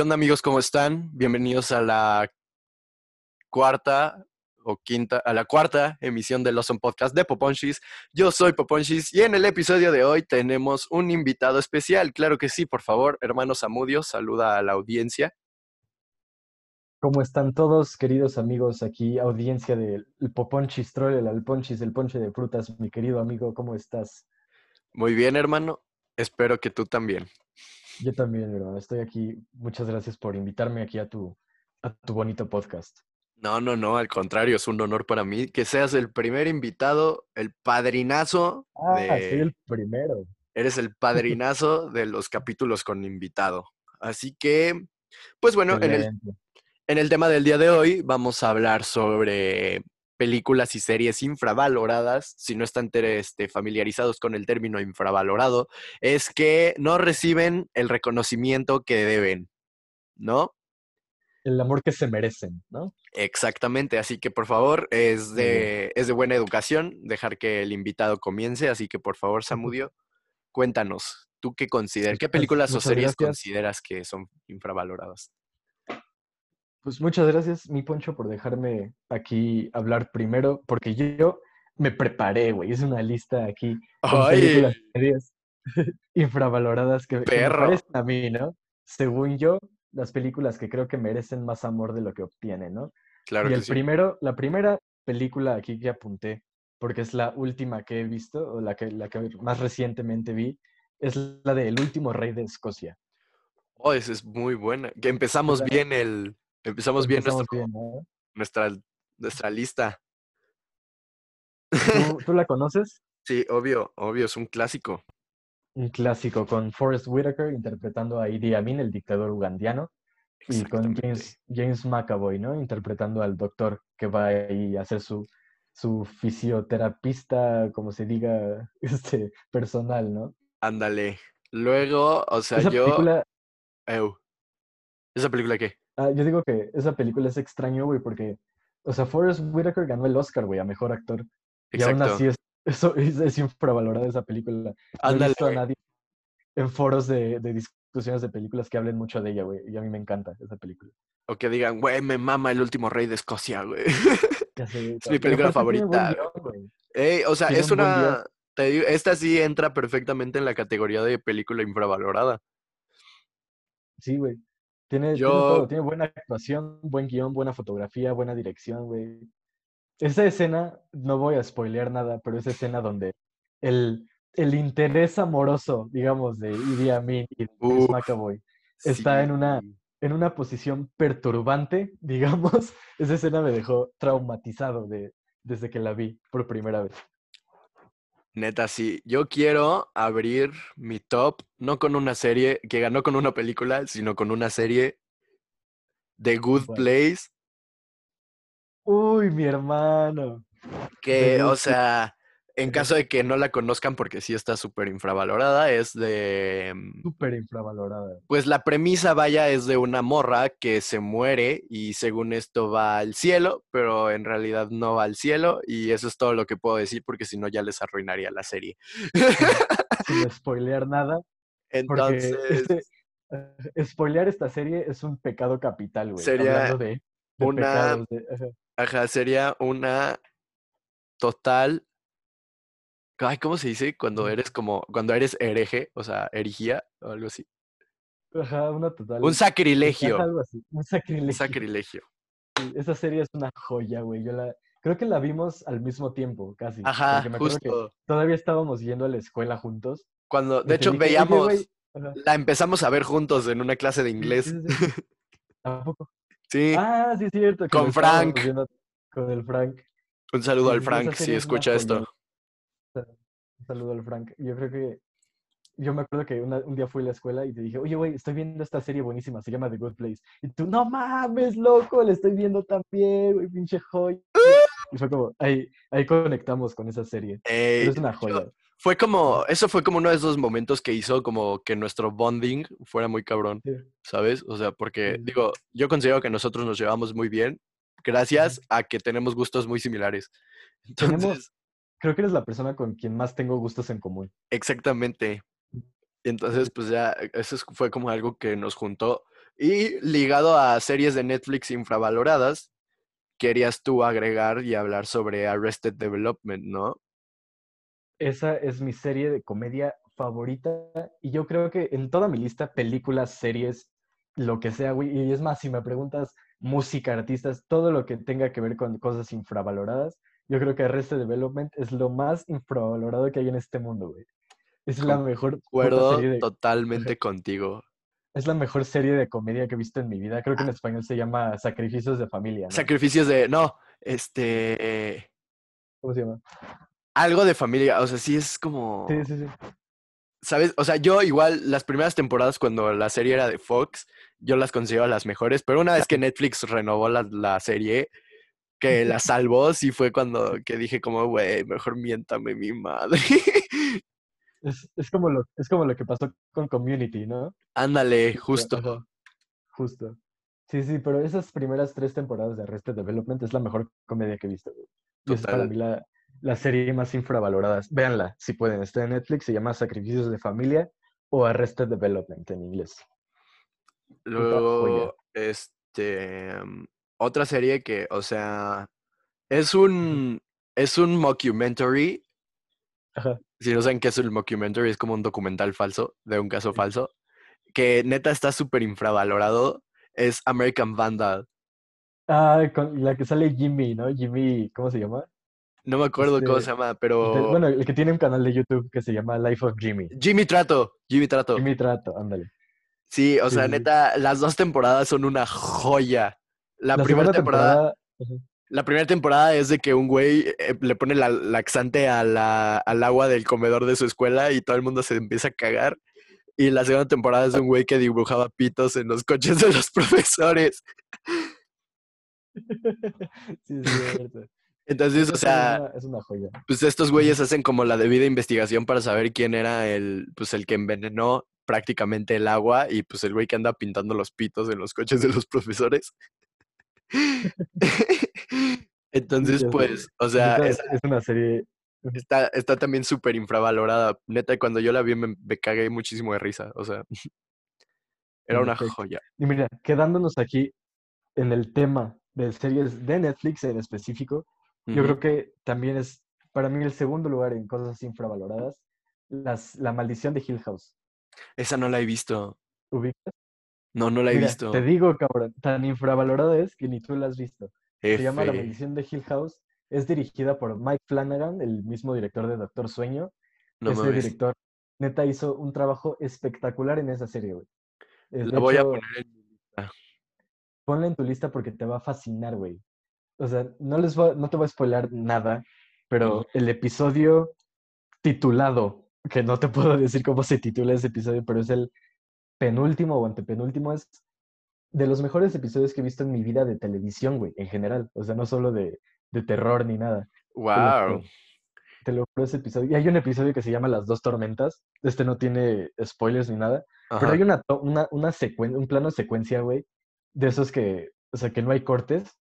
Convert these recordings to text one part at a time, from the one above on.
¿Qué onda amigos? ¿Cómo están? Bienvenidos a la cuarta o quinta, a la cuarta emisión del Awesome Podcast de Poponchis. Yo soy Poponchis y en el episodio de hoy tenemos un invitado especial. Claro que sí, por favor, hermano Samudio, saluda a la audiencia. ¿Cómo están todos, queridos amigos? Aquí, audiencia del Poponchis Troll, el Alponchis, el ponche de frutas. Mi querido amigo, ¿cómo estás? Muy bien, hermano. Espero que tú también. Yo también, hermano. Estoy aquí. Muchas gracias por invitarme aquí a tu, a tu bonito podcast. No, no, no, al contrario, es un honor para mí que seas el primer invitado, el padrinazo. Ah, de... soy el primero. Eres el padrinazo de los capítulos con invitado. Así que, pues bueno, en el, en el tema del día de hoy vamos a hablar sobre películas y series infravaloradas, si no están este, familiarizados con el término infravalorado, es que no reciben el reconocimiento que deben, ¿no? El amor que se merecen, ¿no? Exactamente, así que por favor, es de, es de buena educación dejar que el invitado comience, así que por favor, Samudio, cuéntanos, ¿tú qué consideras? ¿Qué películas o series gracias. consideras que son infravaloradas? Pues muchas gracias, mi Poncho, por dejarme aquí hablar primero, porque yo me preparé, güey. Es una lista aquí con películas series infravaloradas que, que, me parecen a mí, ¿no? Según yo, las películas que creo que merecen más amor de lo que obtienen, ¿no? Claro y el sí. primero, la primera película aquí que apunté, porque es la última que he visto, o la que, la que más recientemente vi, es la de El último rey de Escocia. Oh, esa es muy buena. Que empezamos bien el, Empezamos bien, Empezamos nuestro, bien ¿no? nuestra, nuestra lista. ¿Tú, ¿Tú, la conoces? Sí, obvio, obvio, es un clásico. Un clásico con Forrest Whitaker interpretando a Idi Amin, el dictador ugandiano, y con James, James McAvoy, ¿no? Interpretando al doctor que va ahí a hacer su, su fisioterapista, como se diga, este, personal, ¿no? Ándale. Luego, o sea, Esa yo... Película... Ew. ¿Esa película qué? Ah, yo digo que esa película es extraño, güey, porque, o sea, Forrest Whitaker ganó el Oscar, güey, a Mejor Actor. Exacto. Y aún así es, eso, es, es infravalorada esa película. Ándale, no he visto a nadie en foros de, de, discusiones de películas que hablen mucho de ella, güey, y a mí me encanta esa película. O que digan, güey, me mama El Último Rey de Escocia, güey. Es mi película favorita. Guión, Ey, o sea, tiene es un una... Te digo, esta sí entra perfectamente en la categoría de película infravalorada. Sí, güey. Tiene, Yo... tiene, todo, tiene buena actuación, buen guion, buena fotografía, buena dirección, güey. Esa escena, no voy a spoilear nada, pero esa escena donde el, el interés amoroso, digamos, de Idi Amin y Uf, McAvoy está sí. en, una, en una posición perturbante, digamos, esa escena me dejó traumatizado de, desde que la vi por primera vez. Neta, sí. Yo quiero abrir mi top, no con una serie que ganó con una película, sino con una serie The Good bueno. Place. Uy, mi hermano. Que, o sea, en caso de que no la conozcan, porque sí está súper infravalorada, es de... Súper infravalorada. Pues la premisa, vaya, es de una morra que se muere y según esto va al cielo, pero en realidad no va al cielo y eso es todo lo que puedo decir porque si no ya les arruinaría la serie. Sin spoilear nada. Entonces... Este, uh, spoilear esta serie es un pecado capital, güey. Sería de, de una... De... Ajá, sería una total Ay, ¿cómo se dice? Cuando eres como, cuando eres hereje, o sea, herejía o algo así. Ajá, una total. Un sacrilegio. Ajá, algo así. Un sacrilegio. Un sacrilegio. Sí, esa serie es una joya, güey. Yo la, creo que la vimos al mismo tiempo, casi. Ajá, me justo. Que todavía estábamos yendo a la escuela juntos. Cuando, de hecho, dije, veíamos, la empezamos a ver juntos en una clase de inglés. Sí. ¿Tampoco? Sí. Ah, sí, es cierto. Con Frank. Con el Frank. Un saludo al Frank si escucha esto. Un saludo al Frank. Yo creo que. Yo me acuerdo que una, un día fui a la escuela y te dije, oye, güey, estoy viendo esta serie buenísima, se llama The Good Place. Y tú, no mames, loco, la estoy viendo también, güey, pinche joya. Y fue como, ahí, ahí conectamos con esa serie. Es una joya. Yo, fue como, eso fue como uno de esos momentos que hizo como que nuestro bonding fuera muy cabrón, Sí. ¿sabes? O sea, porque, Sí. digo, yo considero que nosotros nos llevamos muy bien gracias a que tenemos gustos muy similares. Tenemos- Entonces, Creo que eres la persona con quien más tengo gustos en común. exactamente. Entonces, pues ya, eso es- fue como algo que nos juntó. Y ligado a series de Netflix infravaloradas, querías tú agregar y hablar sobre Arrested Development, ¿no? Esa es mi serie de comedia favorita y yo creo que en toda mi lista, películas, series, lo que sea, güey, y es más, si me preguntas música, artistas, todo lo que tenga que ver con cosas infravaloradas, yo creo que Arrested Development es lo más infravalorado que hay en este mundo, güey. Es la mejor. Acuerdo totalmente contigo. Es la mejor serie de comedia que he visto en mi vida. Creo que en ah. español se llama Sacrificios de Familia. Sacrificios de. No, este. ¿Cómo se llama? Algo de familia. O sea, sí es como. Sí, sí, sí. ¿Sabes? O sea, yo igual las primeras temporadas cuando la serie era de Fox, yo las considero las mejores, pero una vez que Netflix renovó la, la serie, que la salvó, sí fue cuando que dije como, güey, mejor miéntame mi madre. Es, como lo, es como lo que pasó con Community, ¿no? Ándale, justo. justo. Sí, sí, pero esas primeras tres temporadas de Arrested Development es la mejor comedia que he visto. Y es para mí la, la serie más infravalorada. Véanla, si pueden. Está en Netflix, se llama Sacrificios de Familia o Arrested Development en inglés. Luego, este, mm, otra serie que, o sea, es un, es un mockumentary. Si no saben qué es el mockumentary, es como un documental falso de un caso falso. Que neta está súper infravalorado. Es American Vandal. Ah, con la que sale Jimmy, ¿no? Jimmy, ¿cómo se llama? No me acuerdo cómo este, se llama, pero. bueno, el que tiene un canal de YouTube que se llama Life of Jimmy. Jimmy Trato. Jimmy Trato. Jimmy Trato, ándale. Sí, o sea, neta, las dos temporadas son una joya. La, primera temporada, La primera temporada es de que un güey eh, le pone la laxante a la, al agua del comedor de su escuela y todo el mundo se empieza a cagar. Y la segunda temporada es de un güey que dibujaba pitos en los coches de los profesores. sí, sí, Entonces, o sea, es una, joya. Pues estos güeyes hacen como la debida investigación para saber quién era el, pues el que envenenó prácticamente el agua y pues el güey que anda pintando los pitos en los coches de los profesores. Entonces, pues, o sea, es, una serie. Está, está también súper infravalorada. Neta, cuando yo la vi me, cagué muchísimo de risa. O sea, era una joya. Y mira, quedándonos aquí en el tema de series de Netflix en específico, yo creo que también es para mí el segundo lugar en cosas infravaloradas, las, La Maldición de Hill House. Esa no la he visto. ¿Ubicas? No, no la he visto. Te digo, cabrón, tan infravalorada es que ni tú la has visto. Se llama La Maldición de Hill House. Es dirigida por Mike Flanagan, el mismo director de Doctor Sueño. No Ese director, neta, hizo un trabajo espectacular en esa serie, güey. La voy a poner en mi lista. Ponla en tu lista porque te va a fascinar, güey. O sea, no, les no te voy a spoiler nada, pero el episodio titulado, que no te puedo decir cómo se titula ese episodio, pero es el penúltimo o antepenúltimo, es de los mejores episodios que he visto en mi vida de televisión, güey, en general. O sea, no solo de, terror ni nada. ¡Wow! Te lo juro ese episodio. Y hay un episodio que se llama Las dos tormentas. Este no tiene spoilers ni nada. Pero hay una, una, una un plano de secuencia, güey, de esos que, o sea, que no hay cortes,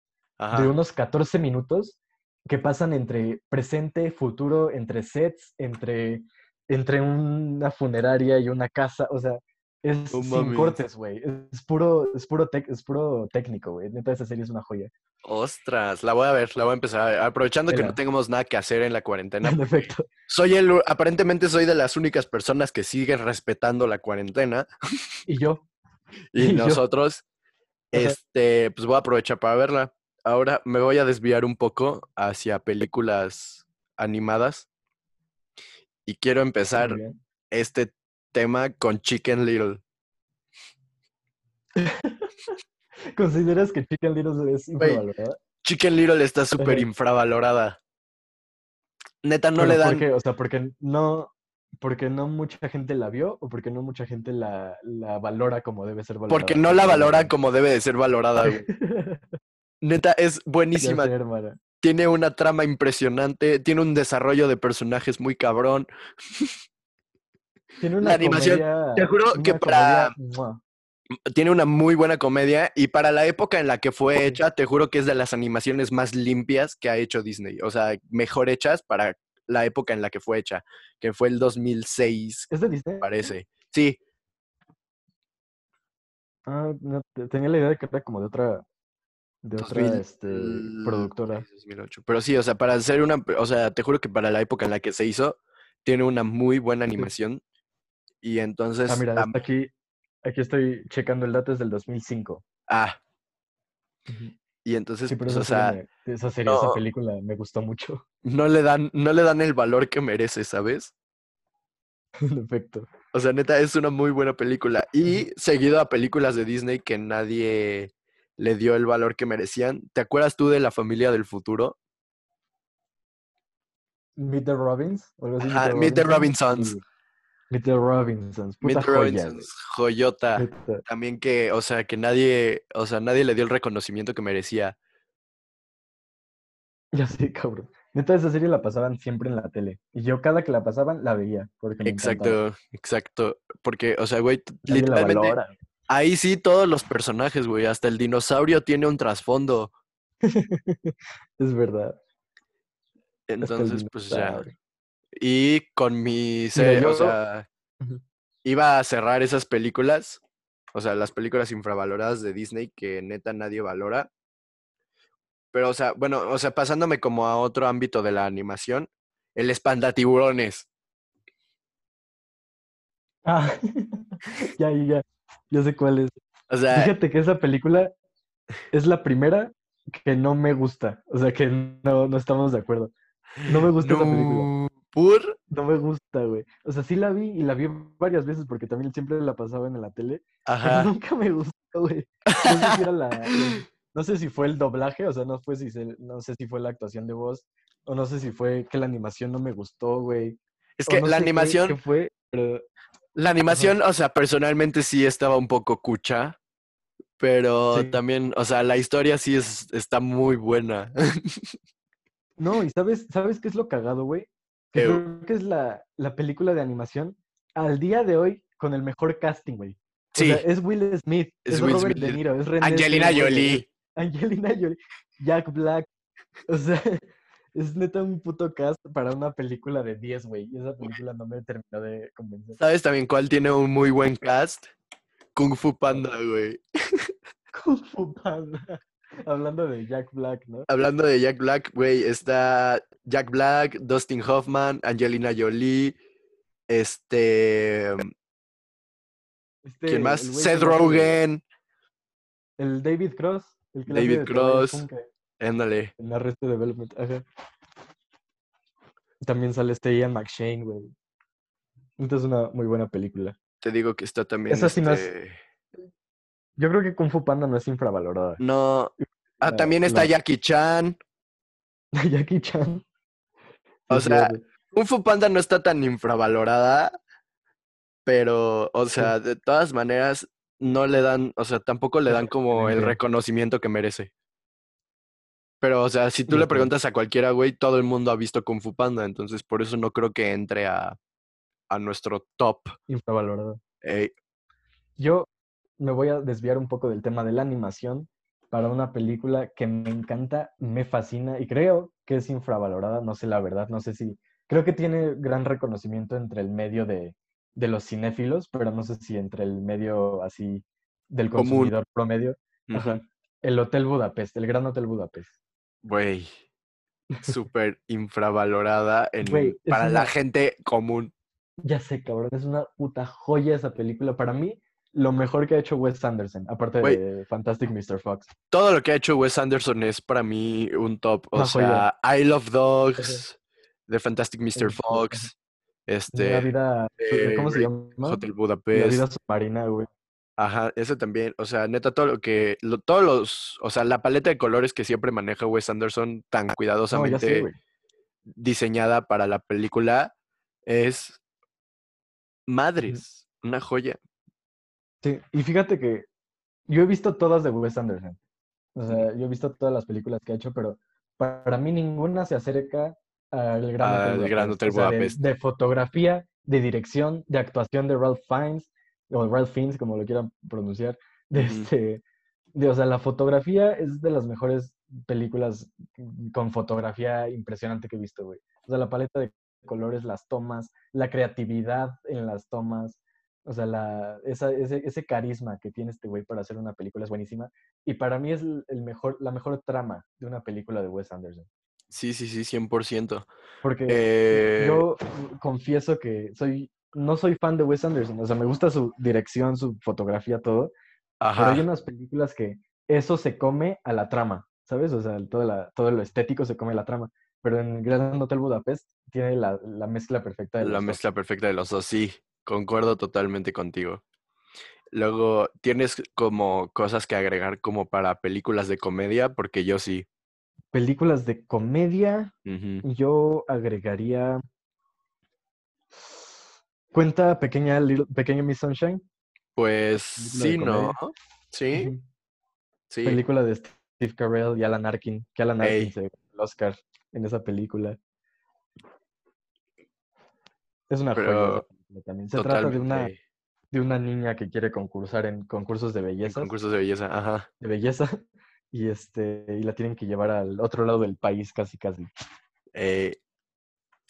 de unos 14 minutos que pasan entre presente, futuro, entre sets, entre, entre una funeraria y una casa. O sea, es sin cortes, güey. Es puro, es puro, es puro técnico, güey. Neta, esa serie es una joya. Ostras, la voy a ver, la voy a empezar a ver. Aprovechando que no tenemos nada que hacer en la cuarentena. En efecto. Soy el, aparentemente soy de las únicas personas que siguen respetando la cuarentena. Y yo. y, nosotros, este, pues voy a aprovechar para verla. Ahora me voy a desviar un poco hacia películas animadas. Y quiero empezar este tema con Chicken Little. ¿Consideras que Chicken Little es infravalorada? Chicken Little está súper infravalorada. Neta, no le dan. ¿Por qué? O sea, porque no, porque no mucha gente la vio o porque no mucha gente la, valora como debe ser valorada. Porque no la valora como debe de ser valorada, Neta, es buenísima. tiene una trama impresionante, tiene un desarrollo de personajes muy cabrón. Tiene una animación. te juro que para. Tiene una muy buena comedia y para la época en la que fue hecha, te juro que es de las animaciones más limpias que ha hecho Disney. O sea, mejor hechas para la época en la que fue hecha, que fue el 2006. ¿Es de Disney? Parece. Sí. Ah, no, tenía la idea de que era como de otra, de otra este, productora. 2008. Pero sí, o sea, para hacer una, o sea, te juro que para la época en la que se hizo, tiene una muy buena animación. Y entonces... Ah, mira, aquí, aquí estoy checando el dato, es del 2005. Ah. Y entonces, sí, pero pues, o sea... esa serie, esa película me gustó mucho. No le dan, no le dan el valor que merece, ¿sabes? En efecto. O sea, neta, es una muy buena película. Y seguido a películas de Disney que nadie le dio el valor que merecían. ¿Te acuerdas tú de La familia del futuro? Meet the Robins. Meet the Robinsons. Meet the Robinsons. Meet the Robinsons. Joyota. También que, o sea, que nadie, o sea, nadie le dio el reconocimiento que merecía. Ya sé, cabrón. Neta, esa serie la pasaban siempre en la tele. Y yo cada que la pasaban la veía. Porque exacto, exacto. Porque, o sea, güey, literalmente. Ahí sí todos los personajes, güey. Hasta el dinosaurio tiene un trasfondo. es verdad. Entonces, pues ya. Y con mi serie, o sea, iba a cerrar esas películas. O sea, las películas infravaloradas de Disney que neta nadie valora. Pero, o sea, bueno, o sea, pasándome como a otro ámbito de la animación, el espantatiburones. Ah, ya, ya, ya sé cuál es. O sea, Fíjate que esa película es la primera que no me gusta. O sea, que no, no estamos de acuerdo. No me gusta esa película. ¿Por? No me gusta, güey. O sea, sí la vi y la vi varias veces porque también siempre la pasaba en la tele. Ajá. Pero nunca me gustó, güey. No sé si era la, no sé si fue el doblaje, o sea, no, fue si no sé si fue la actuación de voz, o no sé si fue que la animación no me gustó, güey. Es que la animación... fue, La animación, o sea, personalmente sí estaba un poco cucha, pero también, o sea, la historia sí es, está muy buena. no, y ¿sabes, ¿sabes qué es lo cagado, güey? Creo que es la, la película de animación al día de hoy con el mejor casting, güey. Sí. O sea, es Will Smith, es, Robert De Niro, es René Angelina Jolie. Angelina Jolie, Jack Black. O sea, es neta un puto cast para una película de 10, güey. Y esa película no me terminó de convencer. ¿Sabes también cuál tiene un muy buen cast? Kung Fu Panda, güey. Kung Fu Panda. Hablando de Jack Black, ¿no? Hablando de Jack Black, güey, está Jack Black, Dustin Hoffman, Angelina Jolie, este... este ¿Quién más? Seth Rogen. El David Cross. David Cross. Éndale. En Arrested Development. También sale este Ian McShane, güey. Esta es una muy buena película. Te digo que está también. Esa sí no es... Yo creo que Kung Fu Panda no es infravalorada. No. Ah, también está Jackie Chan. Jackie Chan. O sea, Kung Fu Panda no está tan infravalorada, pero, o sea, de todas maneras, no le dan, o sea, tampoco le dan como el reconocimiento que merece. Pero, o sea, si tú le preguntas a cualquiera, güey, todo el mundo ha visto Kung Fu Panda, entonces por eso no creo que entre a, a nuestro top. Infravalorado. Yo me voy a desviar un poco del tema de la animación para una película que me encanta, me fascina y creo que es infravalorada, no sé la verdad, no sé si, creo que tiene gran reconocimiento entre el medio de, de los cinéfilos, pero no sé si entre el medio así del consumidor promedio. El Hotel Budapest, el Gran Hotel Budapest. Güey, súper infravalorada en, para la gente común. Ya sé, cabrón, es una puta joya esa película. Para mí, lo mejor que ha hecho Wes Anderson, aparte de Fantastic Mr. Fox. Todo lo que ha hecho Wes Anderson es para mí un top. O sea, I Love Dogs, The Fantastic Mr. Fox, este, la vida, ¿cómo se llama? Hotel Budapest. La vida submarina, güey. Ajá, ese también, o sea, neta, todo lo que, todos los, o sea, la paleta de colores que siempre maneja Wes Anderson tan cuidadosamente diseñada para la película es madres, una joya. Sí, y fíjate que yo he visto todas de Wes Anderson. O sea, yo he visto todas las películas que ha hecho, pero para mí ninguna se acerca al Gran, Hotel, de, fotografía, de dirección, de actuación de Ralph Fiennes, o Ralph Fiennes, como lo quieran pronunciar. De este, de, o sea, la fotografía es de las mejores películas con fotografía impresionante que he visto, güey. O sea, la paleta de colores, las tomas, la creatividad en las tomas, O sea, la, esa, ese, ese, carisma que tiene este güey para hacer una película es buenísima. Y para mí es el mejor, la mejor trama de una película de Wes Anderson. Sí, sí, sí, 100%. Porque eh, yo confieso que soy, no soy fan de Wes Anderson. O sea, me gusta su dirección, su fotografía, todo. Pero hay unas películas que eso se come a la trama, ¿sabes? O sea, todo, la, todo lo estético se come a la trama. Pero en Grand Hotel Budapest tiene la, la mezcla perfecta de los La mezcla perfecta de los dos, sí. Concuerdo totalmente contigo. Luego, ¿tienes como cosas que agregar como para películas de comedia? Porque yo sí. Películas de comedia, yo agregaría. ¿Cuenta pequeña, Pequeña Miss Sunshine? Pues sí, ¿no? Sí. Sí. Película de Steve Carell y Alan Arkin, que Alan Arkin se el Oscar en esa película. Es una Pero, también. Se trata de una, de una niña que quiere concursar en concursos de belleza. Concursos de belleza, ajá. De belleza. Y este, y la tienen que llevar al otro lado del país casi casi. Eh,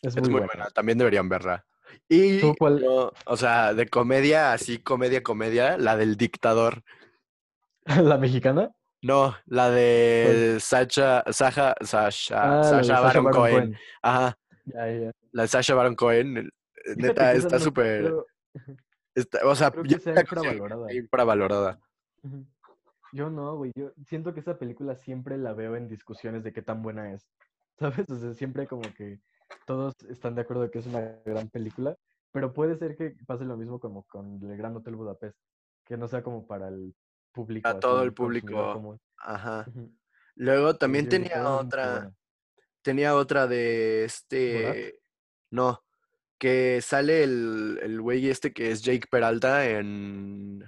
es, muy, buena. También deberían verla. Y, o sea, de comedia, así, comedia, comedia, la del dictador. ¿La mexicana? No, la de Sacha, Sacha, Sasha, Sasha, Baron, Cohen. Ajá. La de Sasha Baron Cohen, neta, está súper. o sea, ya está infravalorada. infravalorada. Yo no, güey. Yo siento que esa película siempre la veo en discusiones de qué tan buena es. ¿Sabes? O sea, siempre como que todos están de acuerdo de que es una gran película, pero puede ser que pase lo mismo como con el Gran Hotel Budapest, que no sea como para el público. A todo el público. Ajá. Luego también tenía otra. Tenía otra de este. No, que sale el, el güey este que es Jake Peralta en...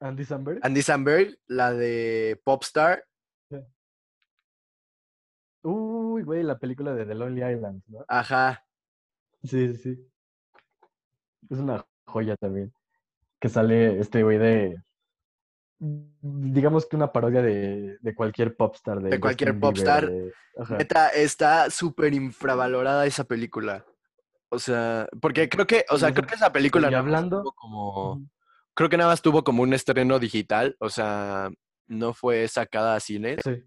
Andy Samberg. Andy Samberg, la de Popstar. Uy, güey, la película de The Lonely Island, ¿no? Ajá. Sí, sí. Es una joya también. Que sale este güey de. Digamos que una parodia de, de cualquier popstar. De, de cualquier popstar. está súper infravalorada esa película. O sea, porque creo que, o sea, creo que esa película hablando como creo que nada más tuvo como un estreno digital, o sea, no fue sacada a cines. Sí.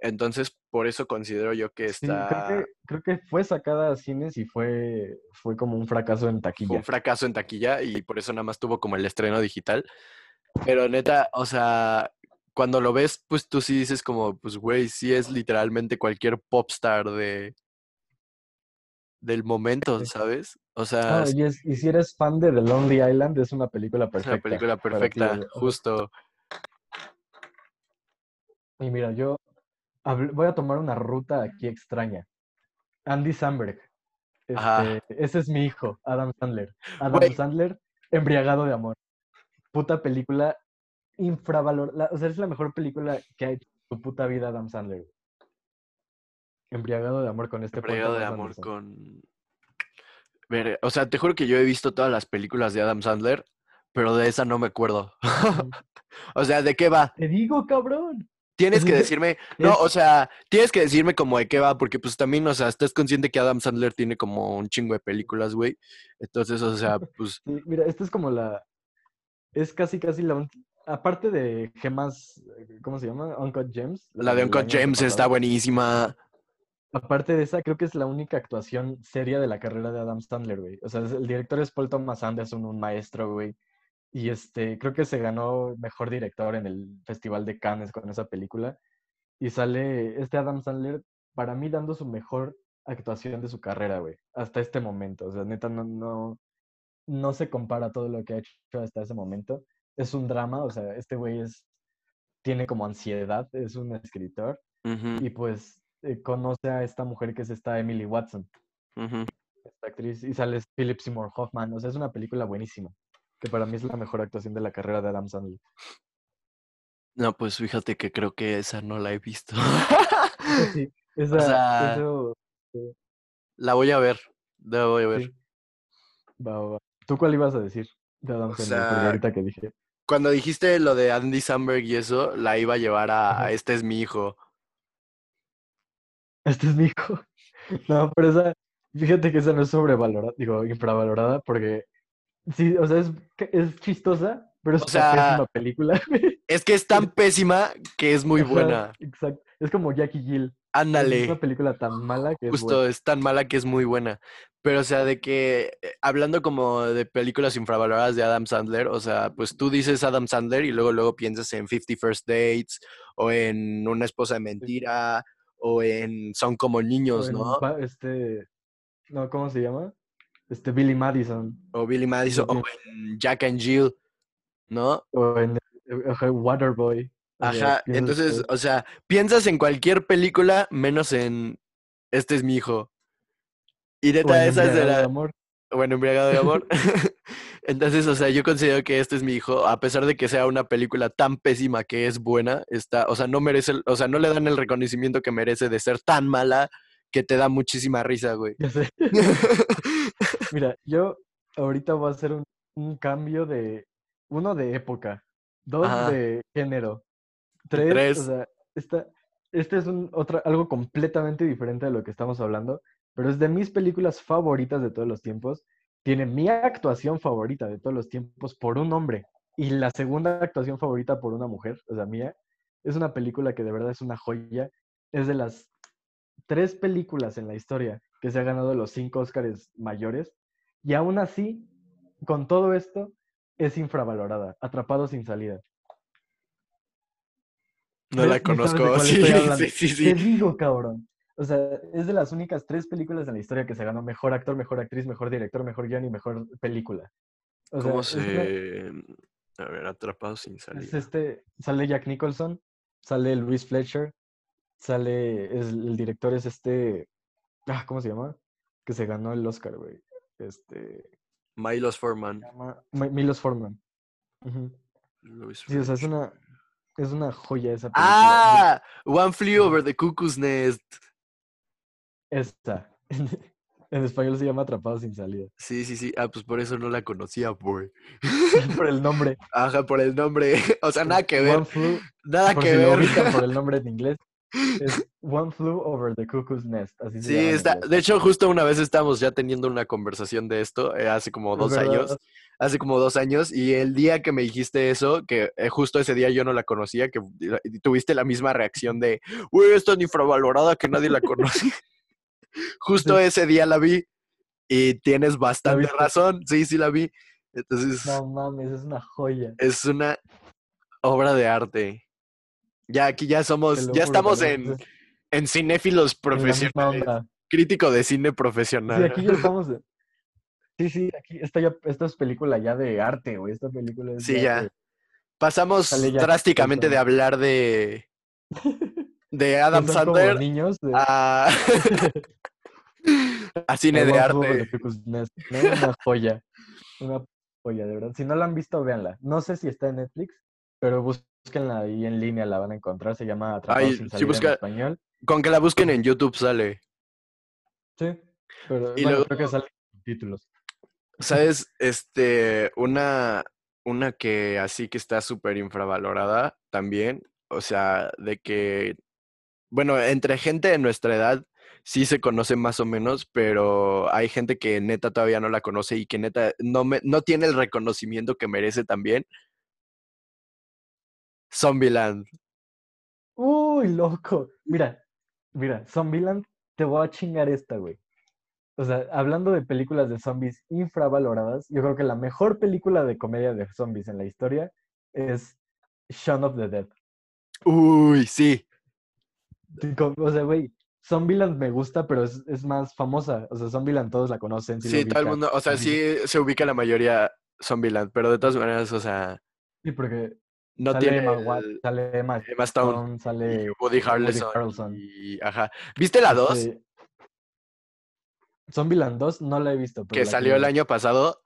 Entonces, por eso considero yo que está. creo, que, fue sacada a cines y fue, fue como un fracaso en taquilla. un fracaso en taquilla y por eso nada más tuvo como el estreno digital. Pero neta, o sea, cuando lo ves, pues tú sí dices como, pues güey, sí es literalmente cualquier popstar de, del momento, ¿sabes? O sea... Y, si eres fan de The Lonely Island, es una película perfecta. Es una película perfecta, justo. Y mira, yo voy a tomar una ruta aquí extraña. Andy Samberg. Este, ese es mi hijo, Adam Sandler. Adam Sandler, embriagado de amor. Puta película infravalorada. O sea, es la mejor película que ha hecho en su puta vida Adam Sandler. Embriagado de amor con este Embriagado de amor con. O sea, te juro que yo he visto todas las películas de Adam Sandler, pero de esa no me acuerdo. o sea, ¿de qué va? Te digo, cabrón. Tienes que decirme, no, o sea, tienes que decirme como de qué va, porque pues también, o sea, estás consciente que Adam Sandler tiene como un chingo de películas, güey. Entonces, o sea, pues... mira, esta es como la... Es casi, casi la... Aparte de gemas, ¿cómo se llama? Uncut Gems. La, de Uncut Gems está buenísima. Aparte de esa, creo que es la única actuación seria de la carrera de Adam Sandler, güey. O sea, el director es Paul Thomas Anderson, un maestro, güey. Y este, creo que se ganó mejor director en el Festival de Cannes con esa película. Y sale este Adam Sandler, para mí, dando su mejor actuación de su carrera, güey. Hasta este momento. O sea, neta, no, no, no se compara todo lo que ha hecho hasta ese momento. Es un drama, o sea, este güey es, tiene como ansiedad, es un escritor. Y pues eh, conoce a esta mujer que es esta Emily Watson, esta actriz, y sale Philip Seymour Hoffman. O sea, es una película buenísima, que para mí es la mejor actuación de la carrera de Adam Sandler. No, pues fíjate que creo que esa no la he visto. sí, esa, La voy a ver, la voy a ver. Va, va. ¿Tú cuál ibas a decir de Adam Sandler? ahorita que dije. Cuando dijiste lo de Andy Samberg y eso, la iba a llevar a Este es mi hijo este es mi hijo. No, pero esa, fíjate que esa no es sobrevalorada, digo, infravalorada, porque Sí, o sea, es, es chistosa, pero es una pésima película. Es que es tan pésima que es muy buena. Exacto. Es como Jackie Jill. Ándale. Es una película tan mala que Justo, es buena. es tan mala que es muy buena. Pero, o sea, de que, eh, hablando como de películas infravaloradas de Adam Sandler, o sea, pues tú dices Adam Sandler y luego, luego piensas en Fifty First Dates o en Una esposa de mentira o en Son como niños, ¿no? Este, no, ¿cómo se llama? Este, Billy Madison. O Billy Madison, o en Jack and Jill, ¿no? O en eh, Waterboy. Ajá, entonces, o sea, piensas en cualquier película menos en Este es mi hijo. Y neta, esa es de la. amor. Bueno, embriagado de amor. entonces, o sea, yo considero que este es mi hijo, a pesar de que sea una película tan pésima que es buena, está, o sea, no merece, o sea, no le dan el reconocimiento que merece de ser tan mala que te da muchísima risa, güey. Ya sé. Mira, yo ahorita voy a hacer un, un cambio de, uno de época, dos de género, tres, o sea, esta, este es un, otra, algo completamente diferente de lo que estamos hablando, pero es de mis películas favoritas de todos los tiempos. Tiene mi actuación favorita de todos los tiempos por un hombre y la segunda actuación favorita por una mujer, o sea, mía. Es una película que de verdad es una joya. Es de las tres películas en la historia que se ha ganado los cinco Óscares mayores. Y aún así, con todo esto, es infravalorada. Atrapado sin salida. No la conozco. Sí, sí, sí, sí. Te digo, cabrón. O sea, es de las únicas tres películas en la historia que se ganó mejor actor, mejor actriz, mejor director, mejor guion y mejor película. ¿Cómo se...? A ver, Atrapado sin salida. Es este, sale Jack Nicholson, sale Luis Fletcher, sale, es, el director es este, ah, ¿cómo se llama? Que se ganó el Oscar, güey. Este... Milos Forman. Milos Forman. sí, o sea, es una, es una joya esa película. ¡Ah! One Flew Over the Cuckoo's Nest. Esta. En español se llama Atrapado sin salida. Sí, sí, sí. Ah, pues por eso no la conocía, güey. por el nombre. Ajá, por el nombre. O sea, nada que ver. Flew, nada que ver. por el nombre en inglés. Es One Flew Over the Cuckoo's Nest. Así sí, está. De hecho, justo una vez estábamos ya teniendo una conversación de esto, eh, hace como dos años. Hace como dos años, y el día que me dijiste eso, que eh, justo ese día yo no la conocía, que tuviste la misma reacción de, uy, esto es infravalorada que nadie la conoce. Justo ese día la vi y tienes bastante razón. Sí, sí la vi. Entonces. No mames, es una joya. Es una obra de arte. Ya aquí ya somos, ya estamos en, en cinéfilos profesionales. Crítico de cine profesional. Sí, aquí ya estamos. Sí, sí, aquí esta, ya, esta es película ya de arte, güey. Esta película es Sí, ya. Pasamos drásticamente de hablar de. de Adam Sandler niños a. a cine de arte. Una joya. Una joya, de verdad. Si no la han visto, véanla. No sé si está en Netflix, pero búsquenla ahí en línea, la van a encontrar. Se llama Atrapados sin salida en español. Con que la busquen en YouTube sale. Sí, pero y luego, creo que sale títulos. ¿Sabes? Este, una, una que así que está súper infravalorada también. O sea, de que, bueno, entre gente de nuestra edad sí se conoce más o menos, pero hay gente que neta todavía no la conoce y que neta no, me, no tiene el reconocimiento que merece también. Zombieland. Uy, loco. Mira, mira, Zombieland, te voy a chingar esta, güey. O sea, hablando de películas de zombies infravaloradas, yo creo que la mejor película de comedia de zombies en la historia es Shaun of the Dead. Uy, sí. O sea, güey, Zombieland me gusta, pero es, es, más famosa. O sea, Zombieland todos la conocen. Sí, todo el mundo, o sea, sí se ubica la mayoría Zombieland, pero de todas maneras, o sea... Sí, porque no sale tiene Emma sale Emma, Stone, sale y Woody Harrelson, y, ajá. ¿Viste la 2? Este, Zombieland 2 no la he visto. que salió el año pasado.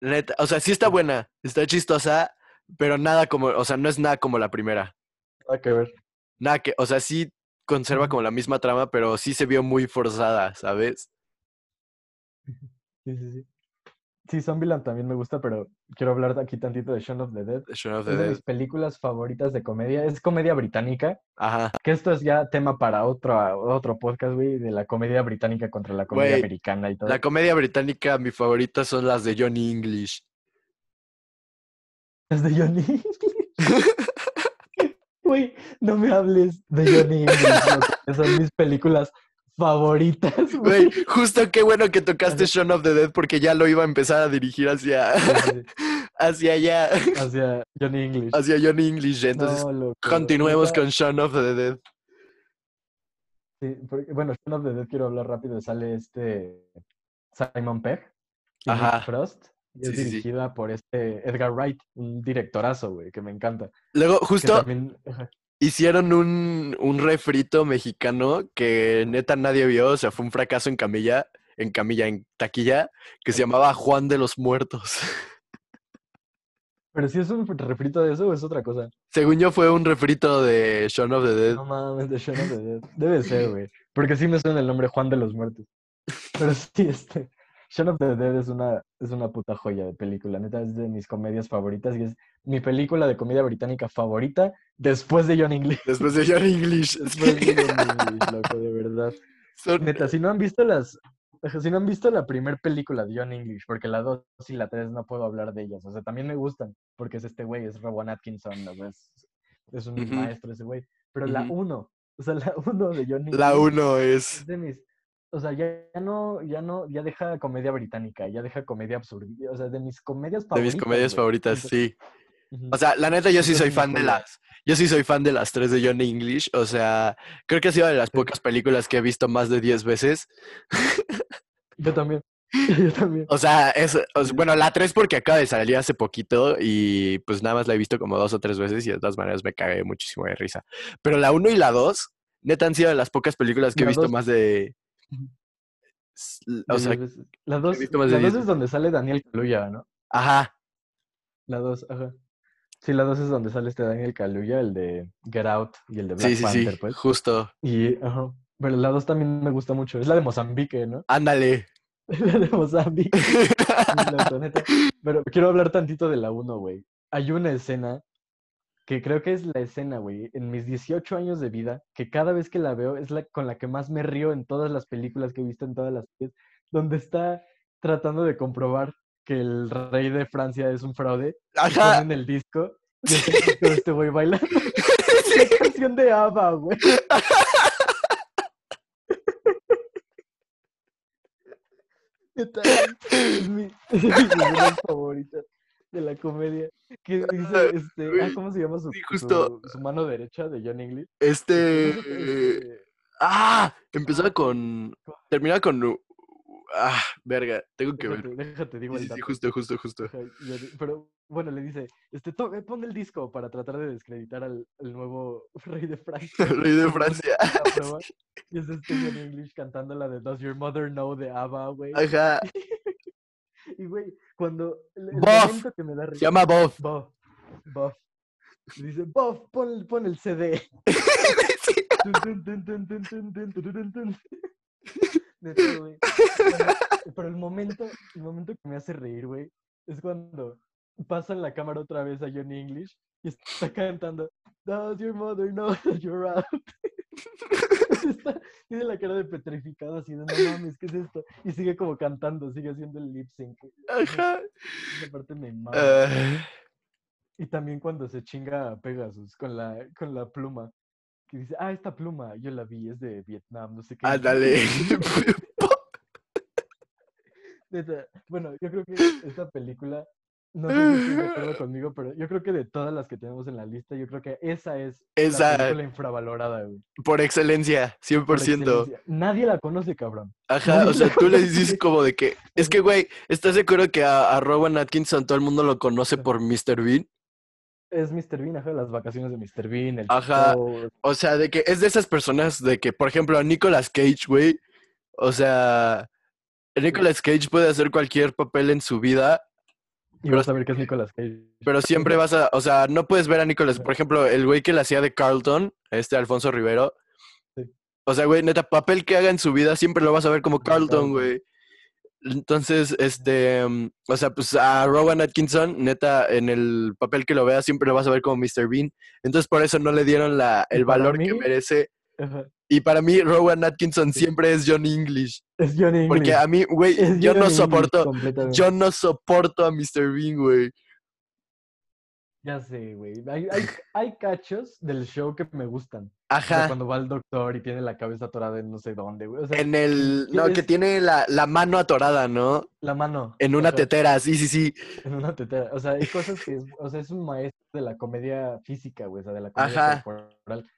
Neta, o sea, sí está buena, está chistosa, pero nada como, o sea, no es nada como la primera. Nada que ver. Nada que, o sea, sí conserva como la misma trama, pero sí se vio muy forzada, ¿sabes? Sí, sí, sí. Sí, Zombieland también me gusta, pero quiero hablar aquí tantito de Shaun of the Dead. Shaun of the es Dead. de mis películas favoritas de comedia. Es comedia británica. Ajá. Que esto es ya tema para otro, otro podcast, güey, de la comedia británica contra la comedia Güey, americana y todo. La comedia británica, mi favorita son las de Johnny English. Es de Johnny Güey, no me hables de Johnny English, que son mis películas favoritas, güey. Justo qué bueno que tocaste Shaun of the Dead porque ya lo iba a empezar a dirigir hacia, hacia allá, Hacia Johnny English. hacia Johnny English. Entonces, No, continuemos con Shaun of the Dead. sí, porque- bueno, Shaun of the Dead quiero hablar rápido. Sale este Simon Pegg y Nick Ajá. Frost. Es Sí, sí, sí. dirigida por este Edgar Wright, un directorazo, güey, que me encanta. Luego, justo también, hicieron un, un refrito mexicano que neta nadie vio, o sea, fue un fracaso en camilla, en camilla, en taquilla, que se llamaba Juan de los Muertos. Pero si es un refrito de eso o es otra cosa. Según yo, fue un refrito de Shaun of the Dead. No mames, de Shaun of the Dead. Debe ser, güey. Porque sí me suena el nombre Juan de los Muertos. Pero sí, este. Shaun of the Dead es una, es una puta joya de película. Neta, es de mis comedias favoritas y es mi película de comedia británica favorita después de John English. Después de Johnny English. Después de John English, loco, de verdad. Son- Neta, si no han visto las. Si no han visto la primera película de John English, porque la 2 y la 3 no puedo hablar de ellas. O sea, también me gustan, porque es este güey, es Rowan Atkinson, es, es un maestro ese güey. Pero la Ujú. 1, o sea, la 1 de John English. La uno es. es de mis. O sea, ya, ya no, ya no, ya deja comedia británica, ya deja comedia absurda. O sea, de mis comedias De favoritas. mis comedias güey. favoritas, sí. O sea, la neta, yo sí soy fan de las. Yo sí soy fan de las tres de Johnny English. O sea, creo que ha sido de las pocas películas que he visto más de 10 veces. Yo también. Yo también. O sea, es, o bueno, la 3 porque acaba de salir hace poquito y pues nada más la he visto como dos o tres veces y de todas maneras me cagué muchísimo de risa. Pero la 1 y la 2, neta han sido de las pocas películas que he visto dos- más de... O sea, veces. la 2 visto más de la dos es donde sale Daniel Kaluuya, ¿no? ajá, La 2, ajá. Sí, la 2 es donde sale este Daniel Kaluuya, el de Get Out y el de Black sí, sí, Panther, sí, pues. justo. Y, ajá. Pero la 2 también me gusta mucho. Es la de Mozambique, ¿no? Ándale. la de Mozambique. Pero quiero hablar tantito de la 1, güey. Hay una escena que creo que es la escena, güey, en mis 18 años de vida, que cada vez que la veo es la con la que más me río en todas las películas que he visto en todas las series, donde está tratando de comprobar que el rey de Francia es un fraude. Ajá. ponen el disco y de este güey bailando. La canción de ABBA, güey. Es mi, es escenas favoritas de la comedia. Que dice, este, ah, ¿cómo se llama su, sí, justo. su, su mano derecha de John English? Este... Este, Ah, empezaba con... Terminaba con... Ah, verga, tengo que ver. déjate, digo el sí, sí, justo, justo, justo. Pero bueno, le dice, este, eh, pon el disco para tratar de descreditar al, al nuevo rey de Francia. El rey de Francia. Y es este John English cantando la de Does Your Mother Know de ABBA, güey. Ajá. Y güey, cuando el, el que me da Se risa. llama Bob. Buff, Buff. Dice, Buff, pon, pon el CD. Güey. Pero el momento, el momento que me hace reír, güey, es cuando pasa en la cámara otra vez a Johnny English y está cantando Does your mother know that you're out? Tiene la cara de petrificado así de no mames, ¿qué es esto? Y sigue como cantando, sigue haciendo el lip sync. Ajá. Esa parte me mama. Ah, Y también cuando se chinga a Pegasus con la, con la pluma. Que dice, ah, esta pluma, yo la vi, es de Vietnam, no sé qué. ándale. Neta, Bueno, yo creo que esta película, no sé si estoy de acuerdo conmigo, pero yo creo que de todas las que tenemos en la lista, yo creo que esa es Esa- la película infravalorada, güey. Por excelencia, 100%. por excelencia. Nadie la conoce, cabrón. Ajá, Nadie o sea, tú le dices como de que, es que, güey, ¿estás acuerdo que a, a Rowan Atkinson todo el mundo lo conoce por Mr. Bean? Es Mr. Bean, ajá, las vacaciones de Mr. Bean, el Ajá. show, O sea, de que es de esas personas de que, por ejemplo, a Nicolas Cage, güey, o sea, Nicolas Cage puede hacer cualquier papel en su vida, y vas a ver que es Nicolas Cage. pero siempre vas a, o sea, no puedes ver a Nicolas, por ejemplo, el güey que le hacía de Carlton, este Alfonso Rivero, Sí. o sea, güey, neta, papel que haga en su vida siempre lo vas a ver como Carlton, güey. Entonces, este, mm, o sea, pues a Rowan Atkinson, neta, en el papel que lo vea, siempre lo vas a ver como Mr. Bean. Entonces, por eso no le dieron la, el valor que merece. Y para mí, Rowan Atkinson siempre es Johnny English. Es Johnny English. Porque a mí, güey, yo no soporto, yo no soporto a Mr. Bean, güey. Ya sé, güey. Hay, hay, hay, cachos del show que me gustan. Ajá. cuando va el doctor y tiene la cabeza atorada en no sé dónde, güey. en el. No, que tiene la, la, mano atorada, ¿no? La mano. En una tetera, sí, sí, sí. En una tetera. O sea, hay cosas que. Es, o sea, es un maestro de la comedia física, güey. O sea, de la comedia Ajá. corporal.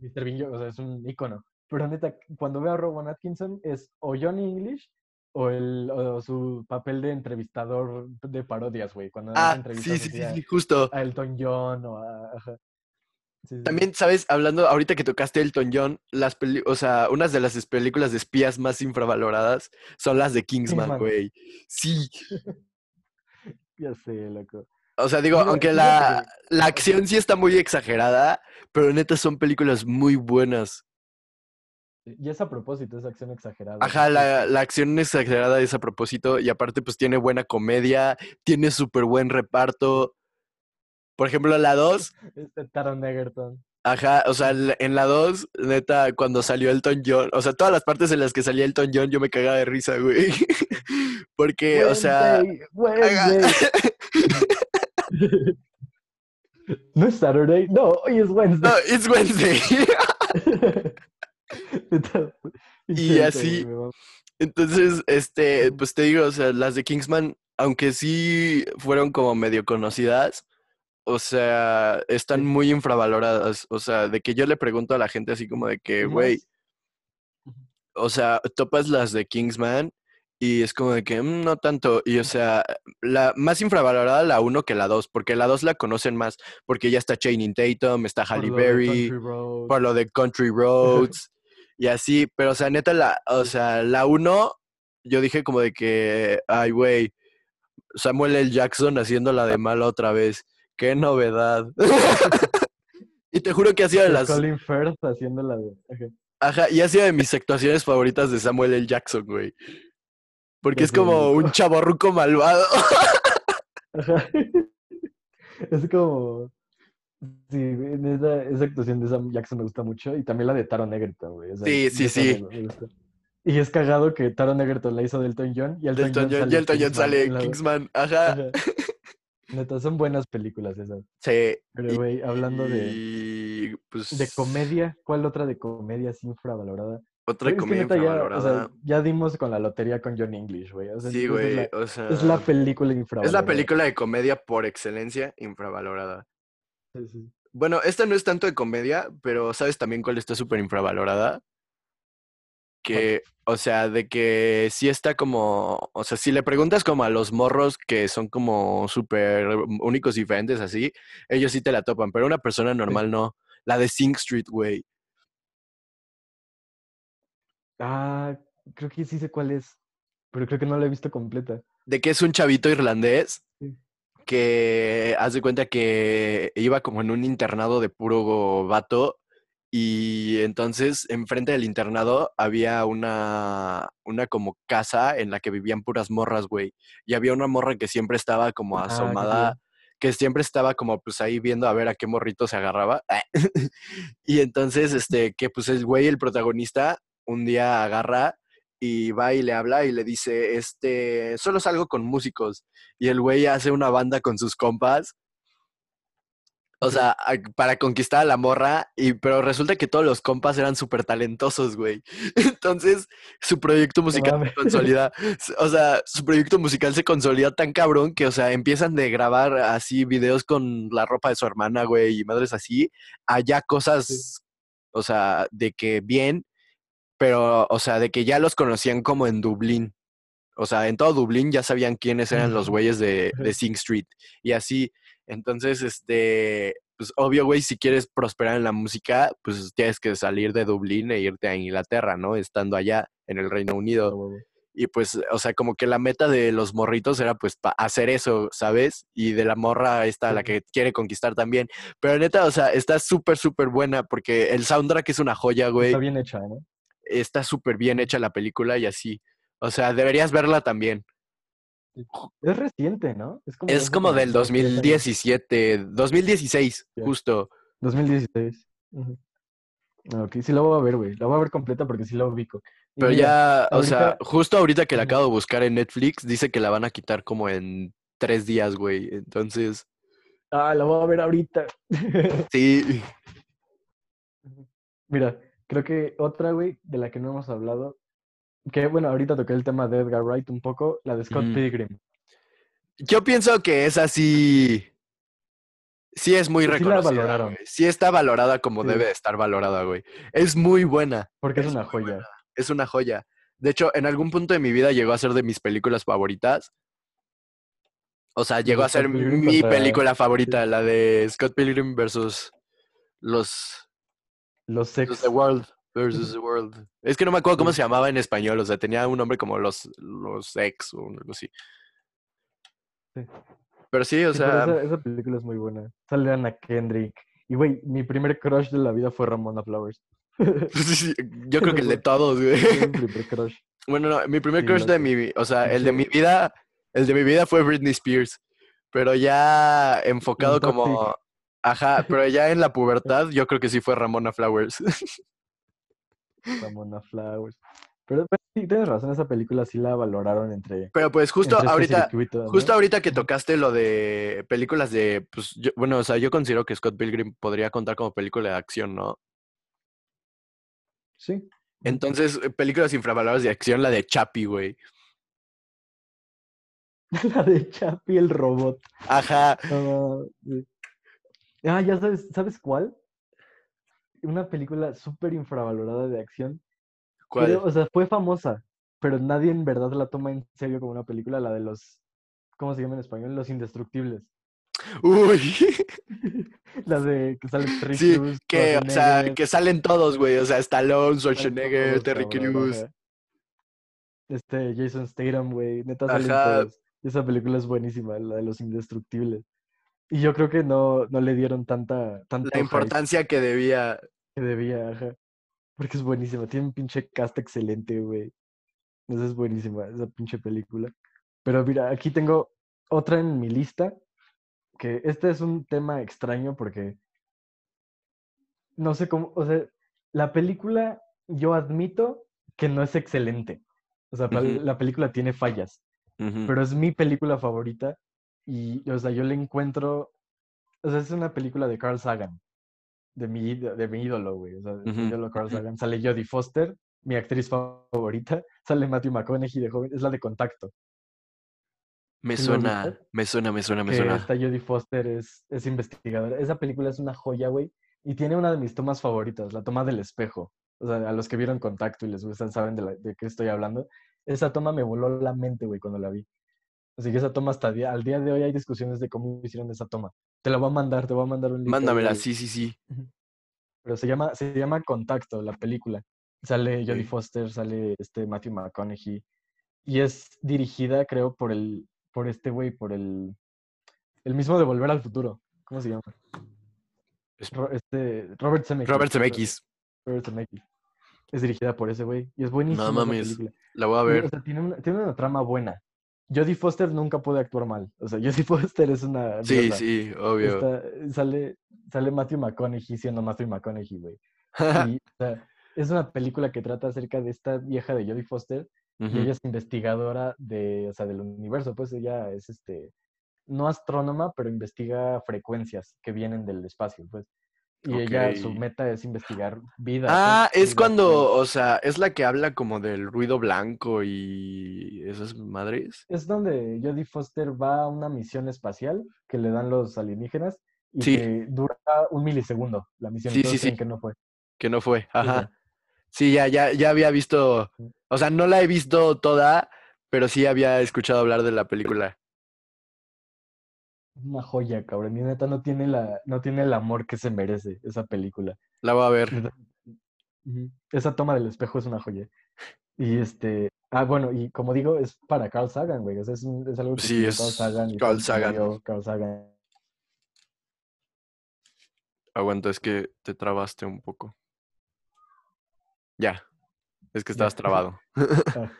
Mr. Bean, o sea, es un ícono. Pero neta, cuando veo a Rowan Atkinson es o Johnny English o, el, o su papel de entrevistador de parodias, güey. Cuando ah, sí, sí, sí, justo. A Elton John o a... También, ¿sabes? Hablando, ahorita que tocaste Elton John, las peli o sea, unas de las películas de espías más infravaloradas son las de Kingsman, güey. Sí. ya sé, loco. O sea, digo, aunque la, la acción sí está muy exagerada, pero neta son películas muy buenas. Y es a propósito, es acción exagerada. Ajá, la, la, acción exagerada es a propósito y aparte pues tiene buena comedia, tiene súper buen reparto. Por ejemplo, la 2... Este Taron Egerton. Ajá, o sea, en la 2, neta, cuando salió Elton John, o sea, todas las partes en las que salía Elton John, yo me cagaba de risa, güey. Porque, o sea... ¿No es Saturday? No, hoy es Wednesday. No, es Wednesday. y así. Entonces, este, pues te digo, o sea, las de Kingsman, aunque sí fueron como medio conocidas, o sea, están muy infravaloradas. O sea, de que yo le pregunto a la gente así como de que, güey, o sea, topas las de Kingsman y es como de que mm, no tanto. Y o sea, la más infravalorada la 1 que la 2, porque la 2 la conocen más, porque ya está Channing Tatum, está Halle Berry, por lo de Country Roads y así, pero o sea, neta, la, o sea, la 1, yo dije como de que, ay, güey, Samuel L. Jackson haciéndola de mal otra vez. Qué novedad. y te juro que hacía de las. Colin Firth haciéndola de. Ajá, y hacía de mis actuaciones favoritas de Samuel L. Jackson, güey. Porque es como un chaborruco malvado. Ajá. Es como. Sí, esa, esa, actuación de Sam Jackson me gusta mucho. Y también la de Taron Egerton, güey. sí, sí, sí. y es cagado que Taron Egerton la hizo Delton John y Elton, John, John, y Elton John sale en Kingsman. Ajá. Neta, son buenas películas esas. Sí. Pero, güey, hablando de, pues... de comedia, ¿cuál otra de comedia es infravalorada? Otra comedia infravalorada. Ya, o sea, ya dimos con la lotería con John English, güey. sí, güey. Es, o sea, es la película infravalorada. Es la película de comedia por excelencia infravalorada. Bueno, esta no es tanto de comedia, pero ¿sabes también cuál está súper infravalorada? Que, o sea, de que sí está como, o sea, si le preguntas como a los morros que son como súper únicos y diferentes así, ellos sí te la topan, pero una persona normal no. La de Sing Street, güey. Ah, creo que sí sé cuál es, pero creo que no la he visto completa. De que es un chavito irlandés que haz de cuenta que iba como en un internado de puro vato y entonces enfrente del internado había una, una como casa en la que vivían puras morras, güey. Y había una morra que siempre estaba como ah, asomada, que siempre estaba como pues ahí viendo a ver a qué morrito se agarraba. y entonces, este, que pues el güey, el protagonista, un día agarra y va y le habla y le dice, este, solo salgo con músicos. Y el güey hace una banda con sus compas. O sea, para conquistar a la morra, y, pero resulta que todos los compas eran súper talentosos, güey. Entonces, su proyecto musical se consolida, o sea, su proyecto musical se consolida tan cabrón que, o sea, empiezan de grabar así videos con la ropa de su hermana, güey, y madres así, allá cosas, o sea, de que bien, pero, o sea, de que ya los conocían como en Dublín. O sea, en todo Dublín ya sabían quiénes eran los güeyes de, de Sing Street. Y así, entonces, este, pues obvio, güey, si quieres prosperar en la música, pues tienes que salir de Dublín e irte a Inglaterra, ¿no? Estando allá en el Reino Unido. Y pues, o sea, como que la meta de los morritos era pues hacer eso, ¿sabes? Y de la morra esta, la que quiere conquistar también. Pero neta, o sea, está súper, súper buena porque el soundtrack es una joya, güey. Está bien hecha, ¿no? Está súper bien hecha la película y así. O sea, deberías verla también. Es reciente, ¿no? Es como, del 2017, 2016, justo. 2016. Ok, sí la voy a ver, güey. La voy a ver completa porque sí la ubico. Pero ya, o sea, justo ahorita que la acabo de buscar en Netflix, dice que la van a quitar como en tres días, güey. Entonces. Ah, la voy a ver ahorita. Sí. Mira, creo que otra, güey, de la que no hemos hablado, que bueno, ahorita toqué el tema de Edgar Wright un poco, la de Scott Pilgrim. Yo pienso que es así. Sí es muy reconocida. Sí, está valorada como debe estar valorada, güey. Es muy buena. Porque es, una joya. Es una joya. De hecho, en algún punto de mi vida llegó a ser de mis películas favoritas. O sea, llegó a ser mi película favorita, la de Scott Pilgrim versus los... Los sex. The World versus The World. Es que no me acuerdo cómo se llamaba en español. O sea, tenía un nombre como los, los ex o algo así. Sí. Pero sí, o sea. Esa, película es muy buena. Sale Ana Kendrick. Y güey, mi primer crush de la vida fue Ramona Flowers. yo creo que el de todos, güey. Mi primer crush. Bueno, no, mi primer crush de mi, o sea, el de mi vida, el de mi vida fue Britney Spears. Pero ya enfocado como, ajá, pero ya en la pubertad, yo creo que sí fue Ramona Flowers. Ramona Flowers. Pero, sí, tienes razón, esa película sí la valoraron entre. Pero pues justo ahorita, justo ahorita que tocaste lo de películas de, pues, bueno, o sea, yo considero que Scott Pilgrim podría contar como película de acción, ¿no? Sí. Entonces, eh, películas infravaloradas de acción, la de Chappie, güey. La de Chappie, el robot. Ajá. Ah, ya sabes, ¿sabes cuál? Una película súper infravalorada de acción o sea, fue famosa, pero nadie en verdad la toma en serio como una película, la de los, ¿cómo se llama en español? Los indestructibles. Uy. la de que salen Terry sí, que, o sea, que salen todos, güey. O sea, Stallone, Schwarzenegger, Terry Crews. Este, Jason Statham, güey. Neta salen todos. Esa película es buenísima, la de los indestructibles. Y yo creo que no, no le dieron tanta, tanta La importancia que debía. Que debía, ajá. Porque es buenísima. Tiene un pinche cast excelente, güey. Esa es buenísima, esa pinche película. Pero mira, aquí tengo otra en mi lista. Que este es un tema extraño porque. No sé cómo. O sea, la película, yo admito que no es excelente. O sea, la película tiene fallas. Pero es mi película favorita. Y, o sea, yo le encuentro. O sea, es una película de Carl Sagan de mi, de mi ídolo, güey. O sea, de mi ídolo Carl Sagan. Sale Jodie Foster, mi actriz favorita. Sale Matthew McConaughey de joven. Es la de Contacto. Me suena, me suena, me suena, me que suena. Esta Jodie Foster es, es investigadora. Esa película es una joya, güey. Y tiene una de mis tomas favoritas, la toma del espejo. O sea, a los que vieron Contacto y les gustan saben de, de qué estoy hablando. Esa toma me voló la mente, güey, cuando la vi. Así que esa toma hasta día, al día de hoy hay discusiones de cómo hicieron esa toma. Te la voy a mandar, te voy a mandar un link. Mándamela, sí, sí, sí. Pero se llama, se llama Contacto, la película. Sale Jodie Foster, sale este Matthew McConaughey. Y es dirigida, creo, por el, por este güey, por el, el mismo de Volver al Futuro. ¿Cómo se llama? Este, Robert Zemeckis. Robert Zemeckis. Robert Zemeckis. Es dirigida por ese güey. Y es buenísima. No mames, la voy a ver. O sea, tiene una, tiene una trama buena. Jodie Foster nunca puede actuar mal. O sea, Jodie Foster es una. Sí, sí, obvio. sale, sale Matthew McConaughey siendo Matthew McConaughey, güey. y, o sea, es una película que trata acerca de esta vieja de Jodie Foster. Y ella es investigadora de, o sea, del universo. Pues ella es este. No astrónoma, pero investiga frecuencias que vienen del espacio, pues. Y ella, su meta es investigar vida. Ah, es cuando, o sea, es la que habla como del ruido blanco y esas madres. Es donde Jodie Foster va a una misión espacial que le dan los alienígenas y que dura un milisegundo la misión. Sí, sí, sí. Que no fue. Que no fue, ajá. Sí, ya, ya, ya había visto, o sea, no la he visto toda, pero sí había escuchado hablar de la película una joya, cabrón. Y neta no tiene la, no tiene el amor que se merece esa película. La voy a ver. Esa toma del espejo es una joya. Y este, ah, bueno, y como digo, es para Carl Sagan, güey. es, es, algo que sí, es Carl Sagan. Carl Sagan. Carl Sagan. Aguanta, es que te trabaste un poco. Ya. Es que estabas trabado.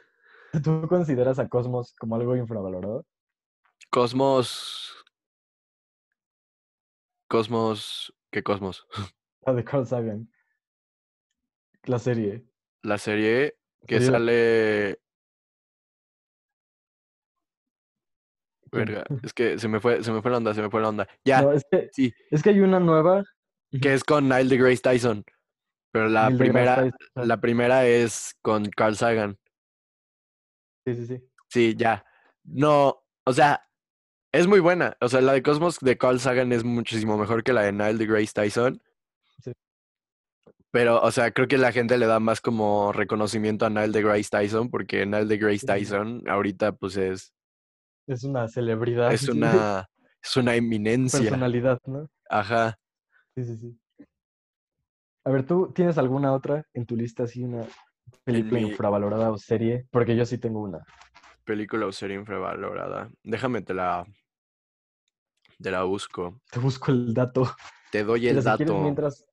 Ah. ¿Tú consideras a Cosmos como algo infravalorado? Cosmos. Cosmos. ¿Qué Cosmos? La de Carl Sagan. La serie. La serie que sale. Verga, es que se me fue, se me fue la onda, se me fue la onda. Ya. es que, sí. Es que hay una nueva. Que es con Nile de Grace Tyson. Pero la primera, la primera es con Carl Sagan. Sí, sí, sí. Sí, ya. No, o sea, es muy buena. O sea, la de Cosmos de Carl Sagan es muchísimo mejor que la de Nile de Grace Tyson. Sí. Pero, o sea, creo que la gente le da más como reconocimiento a Nile de Grace Tyson, porque Nile de Grace Tyson ahorita, pues es. Es una celebridad. Es una, es una eminencia. Personalidad, ¿no? Ajá. Sí, sí, sí. A ver, ¿tú tienes alguna otra en tu lista así, una película infravalorada o serie? Porque yo sí tengo una. Película o serie infravalorada. Déjame te la. Te la busco. Te busco el dato. Te doy el dato. mientras.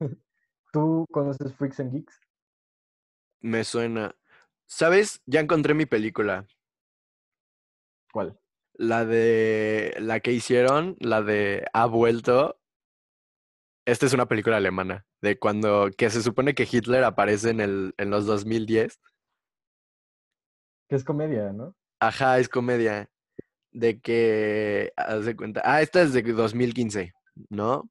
¿Tú conoces Freaks and Geeks? Me suena. ¿Sabes? Ya encontré mi película. ¿Cuál? La de. La que hicieron, la de Ha vuelto. Esta es una película alemana, de cuando, que se supone que Hitler aparece en, el, en los 2010. Que es comedia, ¿no? Ajá, es comedia. De que, haz de cuenta, ah, esta es de 2015, ¿no?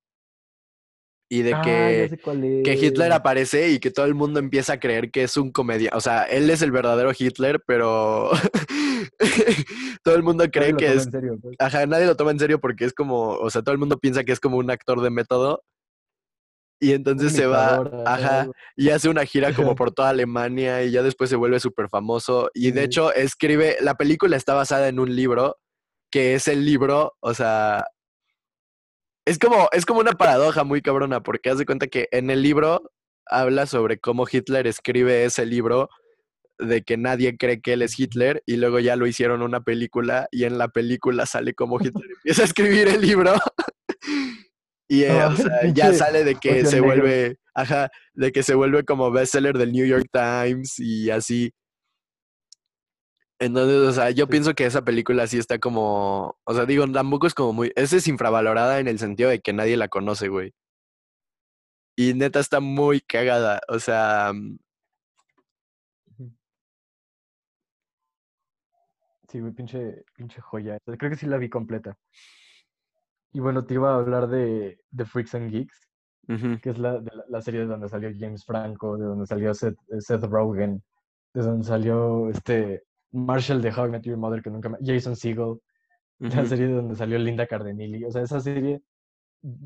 Y de ah, que, que Hitler aparece y que todo el mundo empieza a creer que es un comedia. O sea, él es el verdadero Hitler, pero todo el mundo cree que es. Pues. Ajá, nadie lo toma en serio porque es como, o sea, todo el mundo piensa que es como un actor de método y entonces se va, ajá, y hace una gira como por toda Alemania y ya después se vuelve súper famoso. Y de hecho escribe, la película está basada en un libro, que es el libro, o sea, es como, es como una paradoja muy cabrona, porque hace cuenta que en el libro habla sobre cómo Hitler escribe ese libro de que nadie cree que él es Hitler y luego ya lo hicieron una película y en la película sale como Hitler empieza a escribir el libro y eh, o sea, ya sale de que se vuelve, ajá, de que se vuelve como bestseller del New York Times y así. Entonces, o sea, yo pienso que esa película sí está como, o sea, digo, tampoco es como muy, esa es infravalorada en el sentido de que nadie la conoce, güey. Y neta está muy cagada, o sea... Mm sí, güey, pinche, pinche joya. Creo que sí la vi completa. Y bueno, te iba a hablar de, de Freaks and Geeks, que es la, la, serie de donde salió James Franco, de donde salió Seth, Seth Rogen, de donde salió este Marshall de How I Met Your Mother, que nunca me... Jason Segel, la serie de donde salió Linda Cardinelli. O sea, esa serie,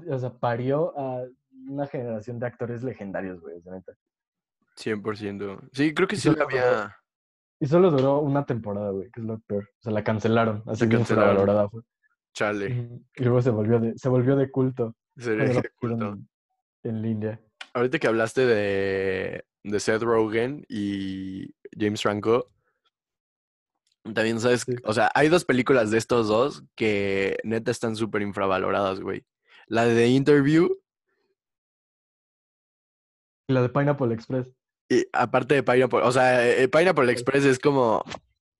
o sea, parió a una generación de actores legendarios, güey, de neta. 100%. Sí, creo que sí la había... Y solo duró una temporada, güey, que es lo peor. O sea, la cancelaron, así que valorada fue. Chale. Y luego se volvió de, se volvió de culto. de culto. En, línea. Ahorita que hablaste de, de Seth Rogen y James Franco, también sabes, o sea, hay dos películas de estos dos que neta están súper infravaloradas, güey. La de The Interview. Y la de Pineapple Express. Y aparte de Pineapple, o sea, eh, Pineapple Express es como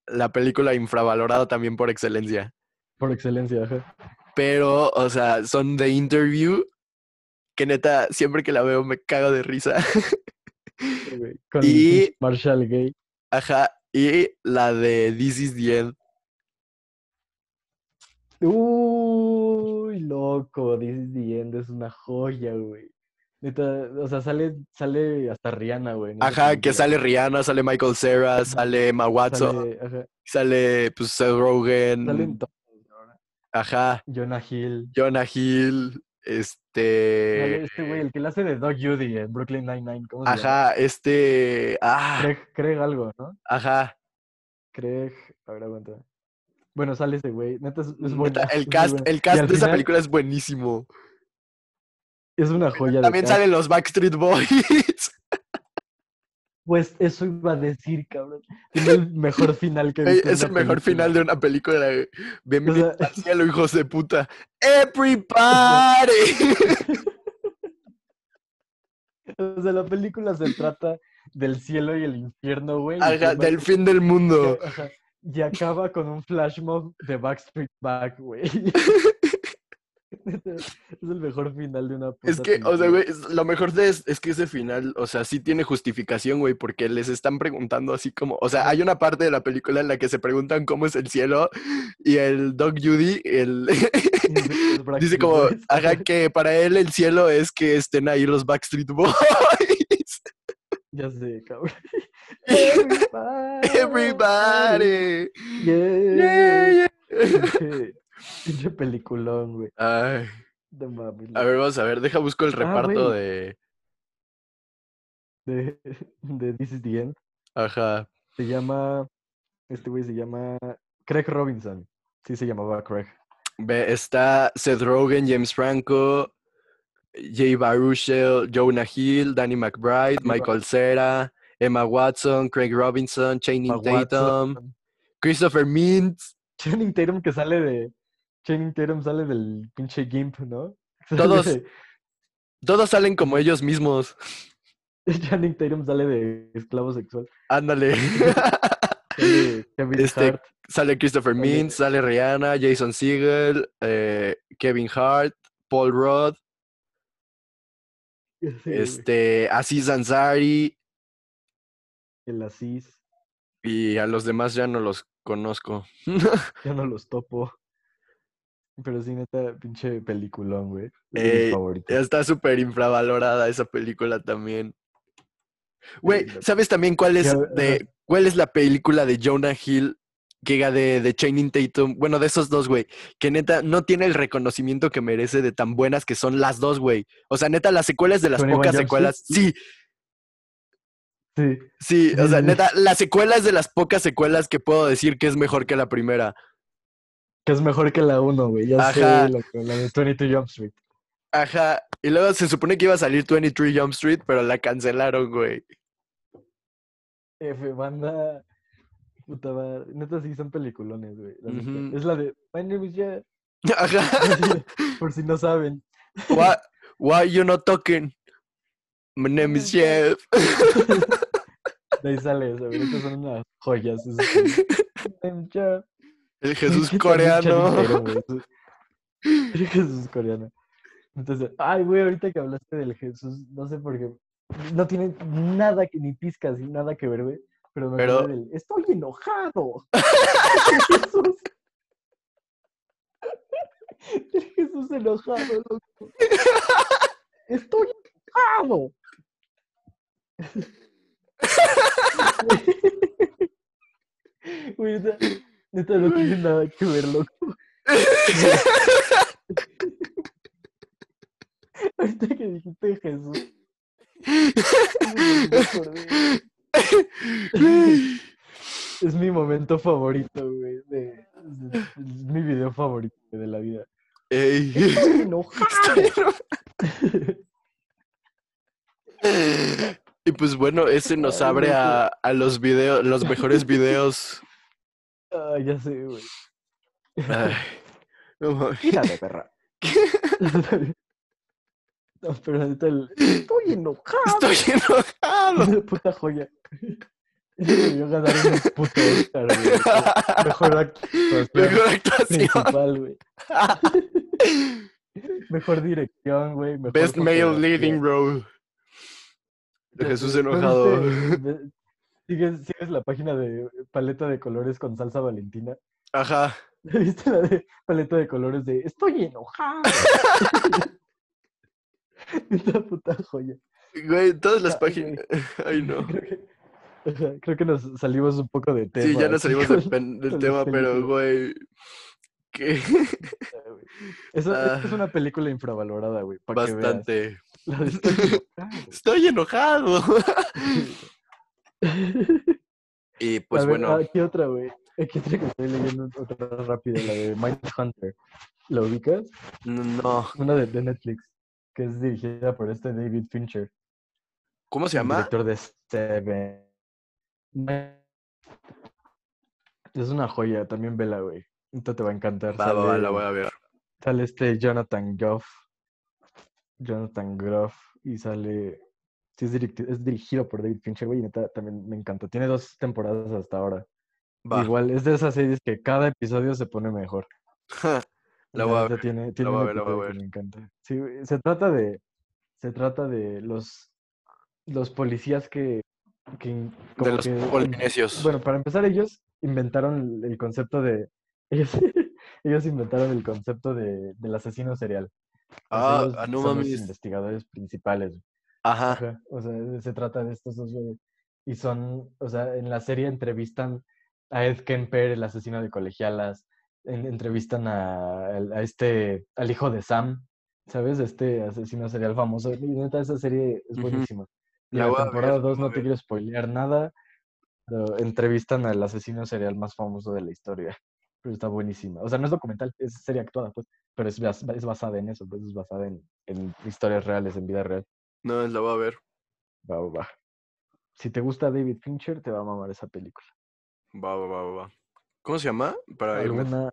la película infravalorada también por excelencia. Por excelencia, ajá. Pero, o sea, son de interview que neta, siempre que la veo me cago de risa. Con y Marshall Gay. Ajá, y la de This is the End. Uy, loco, This is the End es una joya, güey. Neta, o sea, sale, sale hasta Rihanna, güey. Ajá, que sale Rihanna, sale Michael Cera, sale Emma Watson, sale, sale pues Seth Rogen. Salen Ajá. Jonah Hill. Jonah Hill. Este. Este güey, el que le hace de Doug Judy en Brooklyn Nine-Nine. ¿Cómo se Ajá, este. Ah. Craig, Craig, algo, ¿no? Ajá. Craig. A ver, aguanta. Bueno, sale ese güey. Neta es, es bueno. El cast, el cast de esa película es buenísimo. Es una joya. También salen los Backstreet Boys. Pues eso iba a decir, cabrón. Es el mejor final que he visto. Es el mejor final de una película. De... Al cielo, hijos de puta. ¡Everybody! o sea, la película se trata del cielo y el infierno, güey. Ajá, del fin del mundo. Ajá, y acaba con un flash mob de Backstreet Back, güey. es el mejor final de una puta Es que, o sea, güey, lo mejor de es, es, que ese final, o sea, sí tiene justificación, güey, porque les están preguntando así como, o sea, hay una parte de la película en la que se preguntan cómo es el cielo y el Doc Judy, el... dice como, haga que para él el cielo es que estén ahí los Backstreet Boys. Ya sé, cabrón. Everybody. Everybody. Yeah. yeah. Pinche peliculón, güey. Ay. A ver, vamos a ver, deja busco el ah, reparto de... de. De This is the End. Ajá. Se llama. Este güey se llama. Craig Robinson. Sí, se llamaba Craig. Ve, está Seth Rogen, James Franco, Jay Baruchel, Jonah Hill, Danny McBride, Michael Cera, Emma Watson, Craig Robinson, Channing Tatum, Christopher Mintz. Channing Tatum que sale de Channing Tatum sale del pinche Gimp, ¿no? Todos, todos salen como ellos mismos. Channing Tatum sale de esclavo sexual. Ándale. Sale, este, sale Christopher Mintz, sale Rihanna, Jason Segel, eh, Kevin Hart, Paul Rudd, este, Aziz Ansari. El Aziz. Y a los demás ya no los conozco. ya no los topo. Pero sí, neta, pinche peliculón, güey. Es mi favorito. Está súper infravalorada esa película también. Güey, ¿sabes también cuál es, de, cuál es la película de Jonah Hill que de, de Channing Tatum? Bueno, de esos dos, güey. Que neta no tiene el reconocimiento que merece de tan buenas que son las dos, güey. O sea, neta, las secuelas de las pocas secuelas. Sí. Sí. Sí, o sea, neta, las secuelas de las pocas secuelas que puedo decir que es mejor que la primera. Que es mejor que la 1, güey. Ya sé la, la de 22 Jump Street. Ajá. Y luego se supone que iba a salir 23 Jump Street, pero la cancelaron, güey. F, banda. Puta madre. Neta, sí son peliculones, güey. Es la de My name is Jeff. Ajá. Por si no saben. Why, why you not talking? My name is Jeff. De ahí sale eso, güey. Estas son unas joyas. My name is Jeff. El Jesús coreano. El Jesús coreano. Entonces, ay, güey, ahorita que hablaste del Jesús, no sé por qué. No tiene nada que, ni pizcas, nada que ver, güey. Pero me pero... del, estoy enojado. Jesús. El Jesús enojado, loco. Estoy enojado. Güey, Neta no tiene nada que ver, loco. Ahorita que dijiste Jesús. es mi momento favorito, güey. De, es mi video favorito de la vida. Ey. Estoy enojado. Y pues bueno, ese nos abre a, a los videos, los mejores videos Ah, ya sé, güey. Ay, no perra. no, pero ahorita el... Estoy enojado. Estoy enojado. Puta joya. Dio ganar un puto Oscar, güey. Mejor actuación. Mejor actuación. Principal, güey. Mejor dirección, güey. Best male leading role. Jesús enojado. ¿Sigues, ¿Sigues la página de paleta de colores con salsa valentina? Ajá. ¿Viste la de paleta de colores de estoy enojado? Esta puta joya. Güey, todas las páginas. Ay, no. Creo que, nos salimos un poco de tema. Sí, ya nos salimos del, tema, pero, güey. ¿Qué? Esa, es ah. una película infravalorada, güey. Bastante. estoy enojado. Y pues bueno. Aquí otra, güey. Aquí otra que estoy leyendo otra rápida, la de Mindhunter. ¿La ubicas? No. Una de, Netflix, que es dirigida por este David Fincher. ¿Cómo se llama? director de Seven. Es una joya, también vela, güey. Esto te va a encantar. Va, va, la voy a ver. Sale este Jonathan Goff. Jonathan Groff. Y sale Sí, es, dirigido por David Fincher, güey, y neta también me encanta. Tiene dos temporadas hasta ahora. Igual, es de esas series que cada episodio se pone mejor. la voy a ver. Tiene, tiene la voy a ver, me encanta. Sí, se trata de, se trata de los, los policías que, que de los polinesios. Bueno, para empezar ellos inventaron el concepto de, ellos, ellos inventaron el concepto de, del asesino serial. Ah, ah, no son los investigadores principales. Ajá. O sea, se trata de estos dos Y son, o sea, en la serie entrevistan a Ed Kemper, el asesino de colegialas. entrevistan a, a, este, al hijo de Sam, ¿sabes? Este asesino serial famoso. Y neta, esa serie es buenísima. la, temporada 2 no te quiero spoilear nada, pero entrevistan al asesino serial más famoso de la historia. Pero está buenísima. O sea, no es documental, es serie actuada, pues, pero es, es basada en eso, pues es basada en, en historias reales, en vida real. No, la voy a ver. Va, va, va. Si te gusta David Fincher, te va a mamar esa película. Va, va, va, va. ¿Cómo se llama? Para Alguna...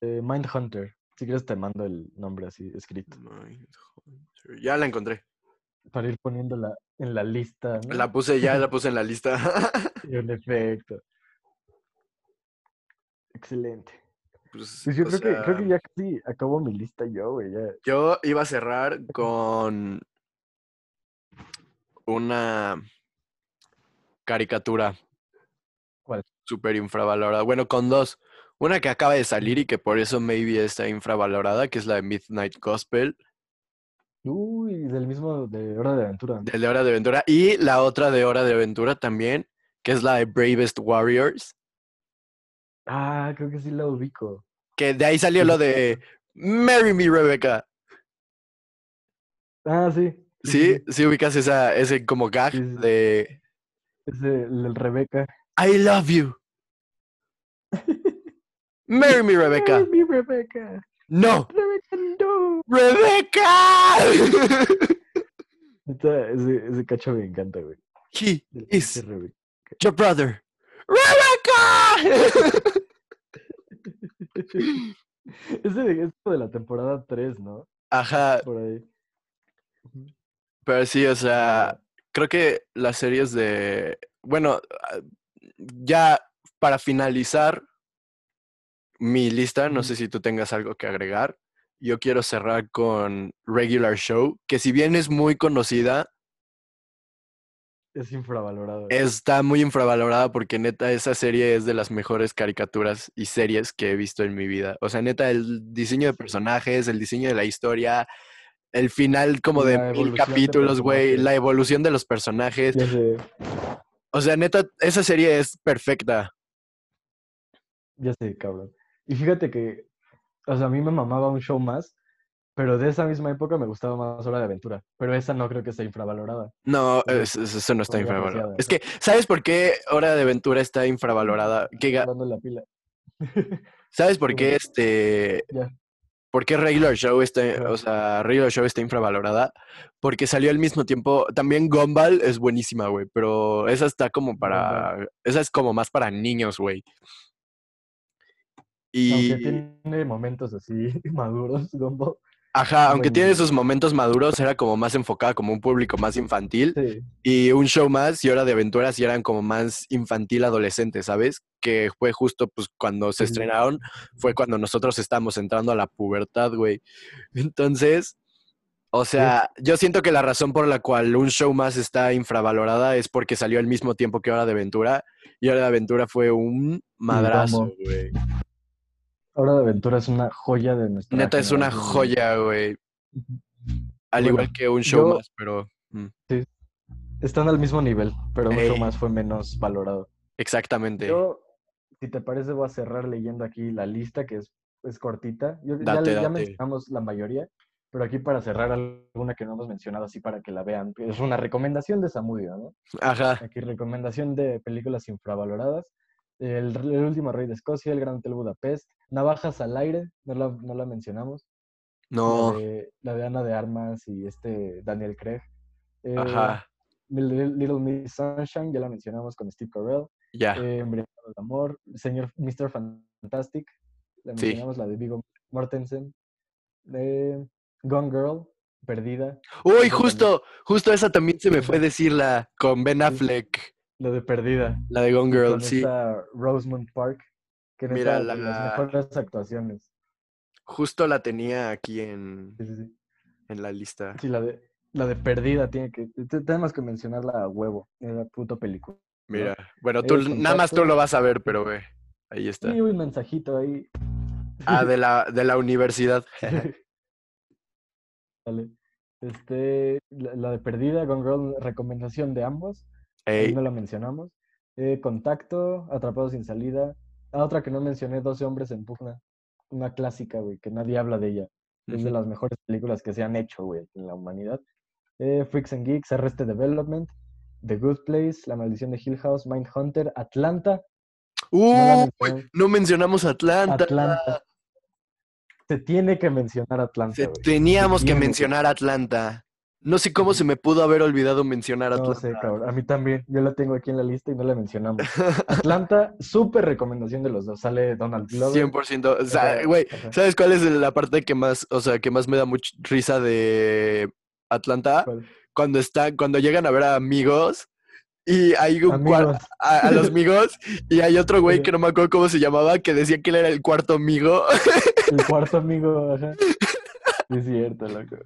Eh, Mindhunter. Si quieres te mando el nombre así escrito. Ya la encontré. Para ir poniéndola en la lista. La puse ya, la puse en la lista. en efecto. Excelente. Pues, pues yo creo, que, creo que ya casi acabó mi lista yo, güey. Yo iba a cerrar con una caricatura. ¿Cuál? Súper infravalorada. Bueno, con dos. Una que acaba de salir y que por eso maybe está infravalorada, que es la de Midnight Gospel. Uy, del mismo de Hora de Aventura. Del de Hora de Aventura. Y la otra de Hora de Aventura también, que es la de Bravest Warriors. Ah, creo que sí la ubico. Que de ahí salió lo de Marry Me, Rebecca. Ah, sí. Sí, sí, ubicas esa, ese como gag de. Ese, el Rebecca. I love you. Marry me, Rebecca. Marry me, Rebecca. No. Rebecca, no. Rebecca. ese, ese cacho me encanta, güey. He is your brother. ¡Rebecca! ese de, de la temporada 3, ¿no? Ajá. Por ahí. Pero sí, o sea, creo que las series de. Bueno, ah, ya para finalizar, mi lista, no sé si tú tengas algo que agregar. Yo quiero cerrar con Regular Show, que si bien es muy conocida, es infravalorada. Está muy infravalorada porque neta esa serie es de las mejores caricaturas y series que he visto en mi vida. O sea, neta el diseño de personajes, el diseño de la historia, el final como de mil capítulos, güey, la evolución de los personajes. O sea, neta, esa serie es perfecta. Ya sé, cabrón. Y fíjate que, o sea, a mí me mamaba un show más, pero de esa misma época me gustaba más Hora de Aventura. Pero esa no creo que esté infravalorada. No, eso no está infravalorado. Es que, ¿sabes por qué Hora de Aventura está infravalorada? Dando la pila. ¿Sabes por qué este... ¿Por qué Regular Show está, o sea, Regular Show está infravalorada? Porque salió al mismo tiempo. También Gumball es buenísima, güey, pero esa está como para. Esa es como más para niños, güey. Y... Aunque tiene momentos así maduros, Gumball. Ajá, aunque tiene esos momentos maduros, era como más enfocada como un público más infantil. Y un show más y Hora de Aventuras y eran como más infantil adolescente, ¿sabes? Que fue justo pues cuando se estrenaron, fue cuando nosotros estábamos entrando a la pubertad, güey. Entonces, o sea, yo siento que la razón por la cual un show más está infravalorada es porque salió al mismo tiempo que Hora de Aventura. Y Hora de Aventura fue un madrazo, güey. Hora de Aventura es una joya de nuestra Neta, es una joya, güey. Al igual que un show más, pero. Mm. Sí. Están al mismo nivel, pero un show más fue menos valorado. Exactamente. Yo, si te parece, voy a cerrar leyendo aquí la lista, que es, es cortita. Yo, ya, mencionamos la mayoría, pero aquí para cerrar alguna que no hemos mencionado, así para que la vean. Es una recomendación de Samudio, ¿no? Ajá. Aquí recomendación de películas infravaloradas. El, último rey de Escocia, El Gran Hotel Budapest, Navajas al aire, no la, no la mencionamos. No. La de, Ana de Armas y este Daniel Craig. Eh, Ajá. Little Miss Sunshine, ya la mencionamos con Steve Carell. Ya. Eh, del Amor, Señor Mr. Fantastic, la mencionamos, la de Vigo Mortensen. Eh, Gone Girl, Perdida. Uy, justo, justo esa también se me fue decirla con Ben Affleck. La de Perdida. La de Gone Girl, sí. Rosemont Park, que Mira, la... las mejores actuaciones. Justo la tenía aquí en, en la lista. Sí, la de, la de Perdida tiene que. Tenemos que mencionarla a huevo. Es la puta película. Mira, bueno, tú, nada más tú lo vas a ver, pero ve. Ahí está. Sí, un mensajito ahí. Ah, de la, de la universidad. vale. Este, la, de Perdida, con Girl, recomendación de ambos. No la mencionamos. Eh, contacto, Atrapado sin salida. Ah, otra que no mencioné, 12 hombres en pugna. Una clásica, güey, que nadie habla de ella. Es de las mejores películas que se han hecho, güey, en la humanidad. Eh, Freaks and Geeks, Arrested Development, The Good Place, La Maldición de Hill House, Mindhunter, Atlanta. ¡Uh! No, mencionamos Atlanta. Atlanta. Se tiene que mencionar Atlanta. teníamos que mencionar Atlanta. No sé cómo se me pudo haber olvidado mencionar Atlanta. No sé, cabrón. A mí también. Yo la tengo aquí en la lista y no la mencionamos. Atlanta, súper recomendación de los dos. Sale Donald Glover. 100%. O sea, güey, ¿sabes cuál es la parte que más, o sea, que más me da mucha risa de Atlanta? Cuando están, cuando llegan a ver a amigos y hay un cuarto a, los amigos y hay otro güey que no me acuerdo cómo se llamaba que decía que él era el cuarto amigo. El cuarto amigo, ajá. Es cierto, loco.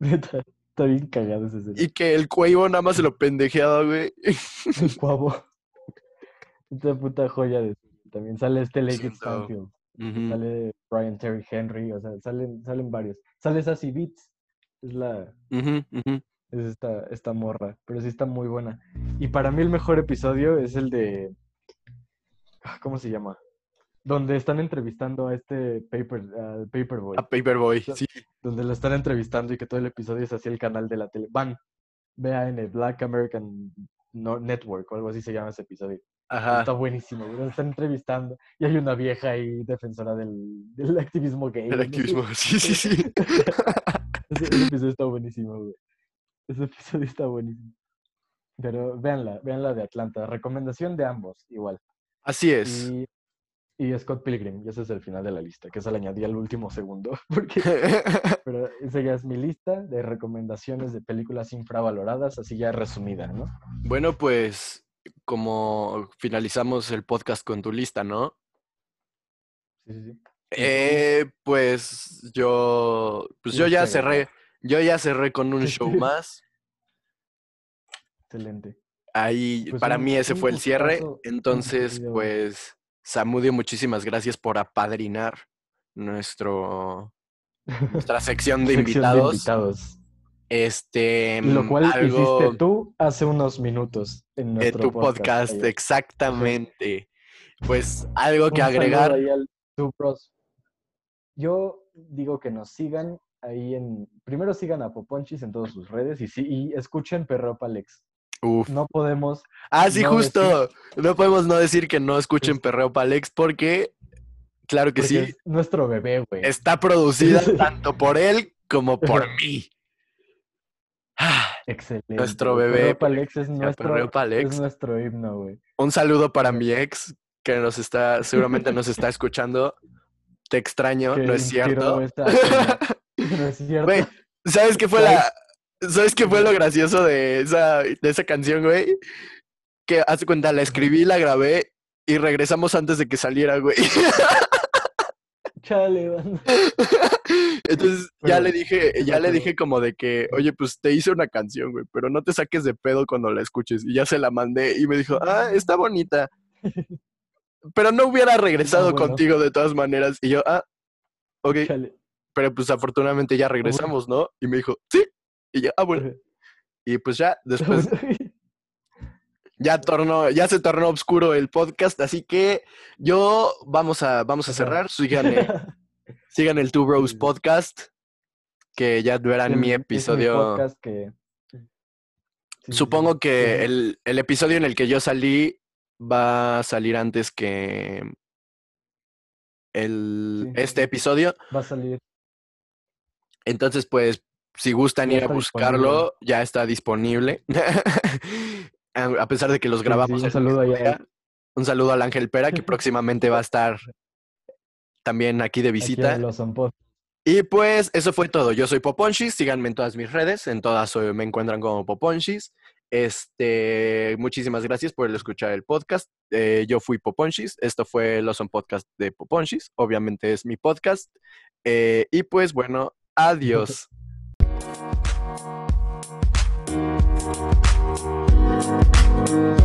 Está bien cagado ese. Y que el cuevo nada más se lo pendejeaba, güey. El cuavo. Esta puta joya de también sale este Lake Stanfield. Sale Brian Terry Henry, o sea, salen, salen varios. Sale Sassy Beats. Es la. Es esta, esta morra. Pero sí está muy buena. Y para mí el mejor episodio es el de. Ah, ¿Cómo se llama? Donde están entrevistando a este paper, Paperboy. A Paperboy, sí. Donde lo están entrevistando y que todo el episodio es hacia el canal de la tele. Van, el Black American Network o algo así se llama ese episodio. Ajá. Está buenísimo, Lo están entrevistando y hay una vieja ahí defensora del, del activismo gay. El activismo, sí, sí, sí. ese, episodio está buenísimo, güey. Ese episodio está buenísimo. Pero véanla, véanla de Atlanta. Recomendación de ambos, igual. Así es y Scott Pilgrim, y ese es el final de la lista, que se le añadí al último segundo, porque, pero esa ya es mi lista de recomendaciones de películas infravaloradas, así ya resumida, ¿no? Bueno, pues como finalizamos el podcast con tu lista, ¿no? Sí, sí, sí. Eh, pues yo, pues yo ya cerré, yo ya cerré con un show más. Excelente. Ahí, pues para mí ese fue el cierre, entonces, pues Samudio, muchísimas gracias por apadrinar nuestro, nuestra sección de invitados. Este, Lo cual hiciste tú hace unos minutos en nuestro tu podcast. exactamente. Pues algo que agregar. Yo digo que nos sigan ahí en. Primero sigan a Poponchis en todas sus redes y sí, y escuchen Perro Alex. No podemos. Ah, sí, justo. No podemos no decir que no escuchen Perreo Palex porque, claro que sí. nuestro bebé, güey. Está producida tanto por él como por mí. Excelente. Nuestro bebé. Palex es nuestro, es nuestro himno, güey. Un saludo para mi ex que nos está, seguramente nos está escuchando. Te extraño, no es cierto. no es cierto. ¿sabes qué fue la, ¿Sabes qué fue lo gracioso de esa, de esa canción, güey? Que hace cuenta, la escribí, la grabé y regresamos antes de que saliera, güey. Chale, Entonces ya le dije, ya le dije como de que, oye, pues te hice una canción, güey, pero no te saques de pedo cuando la escuches. Y ya se la mandé y me dijo, ah, está bonita. Pero no hubiera regresado contigo de todas maneras. Y yo, ah, ok. Pero pues afortunadamente ya regresamos, ¿no? Y me dijo, sí, y ya, ah, bueno. Y pues ya, después. ya tornó, ya se tornó oscuro el podcast, así que yo vamos a, vamos a cerrar. Sigan, sigan el Two Bros Podcast, que ya verán mi episodio. Supongo que el, el, episodio en el que yo salí va a salir antes que el, este episodio. Va a salir. Entonces, pues si gustan ir a buscarlo, ya está disponible. a pesar de que los grabamos. un saludo Un saludo al Ángel Pera, que próximamente va a estar también aquí de visita. Y pues eso fue todo. Yo soy Poponchis, síganme en todas mis redes, en todas me encuentran como Poponchis. Este, muchísimas gracias por escuchar el podcast. Eh, yo fui Poponchis, esto fue el Awesome Podcast de Poponchis, obviamente es mi podcast. Eh, y pues bueno, adiós. Thank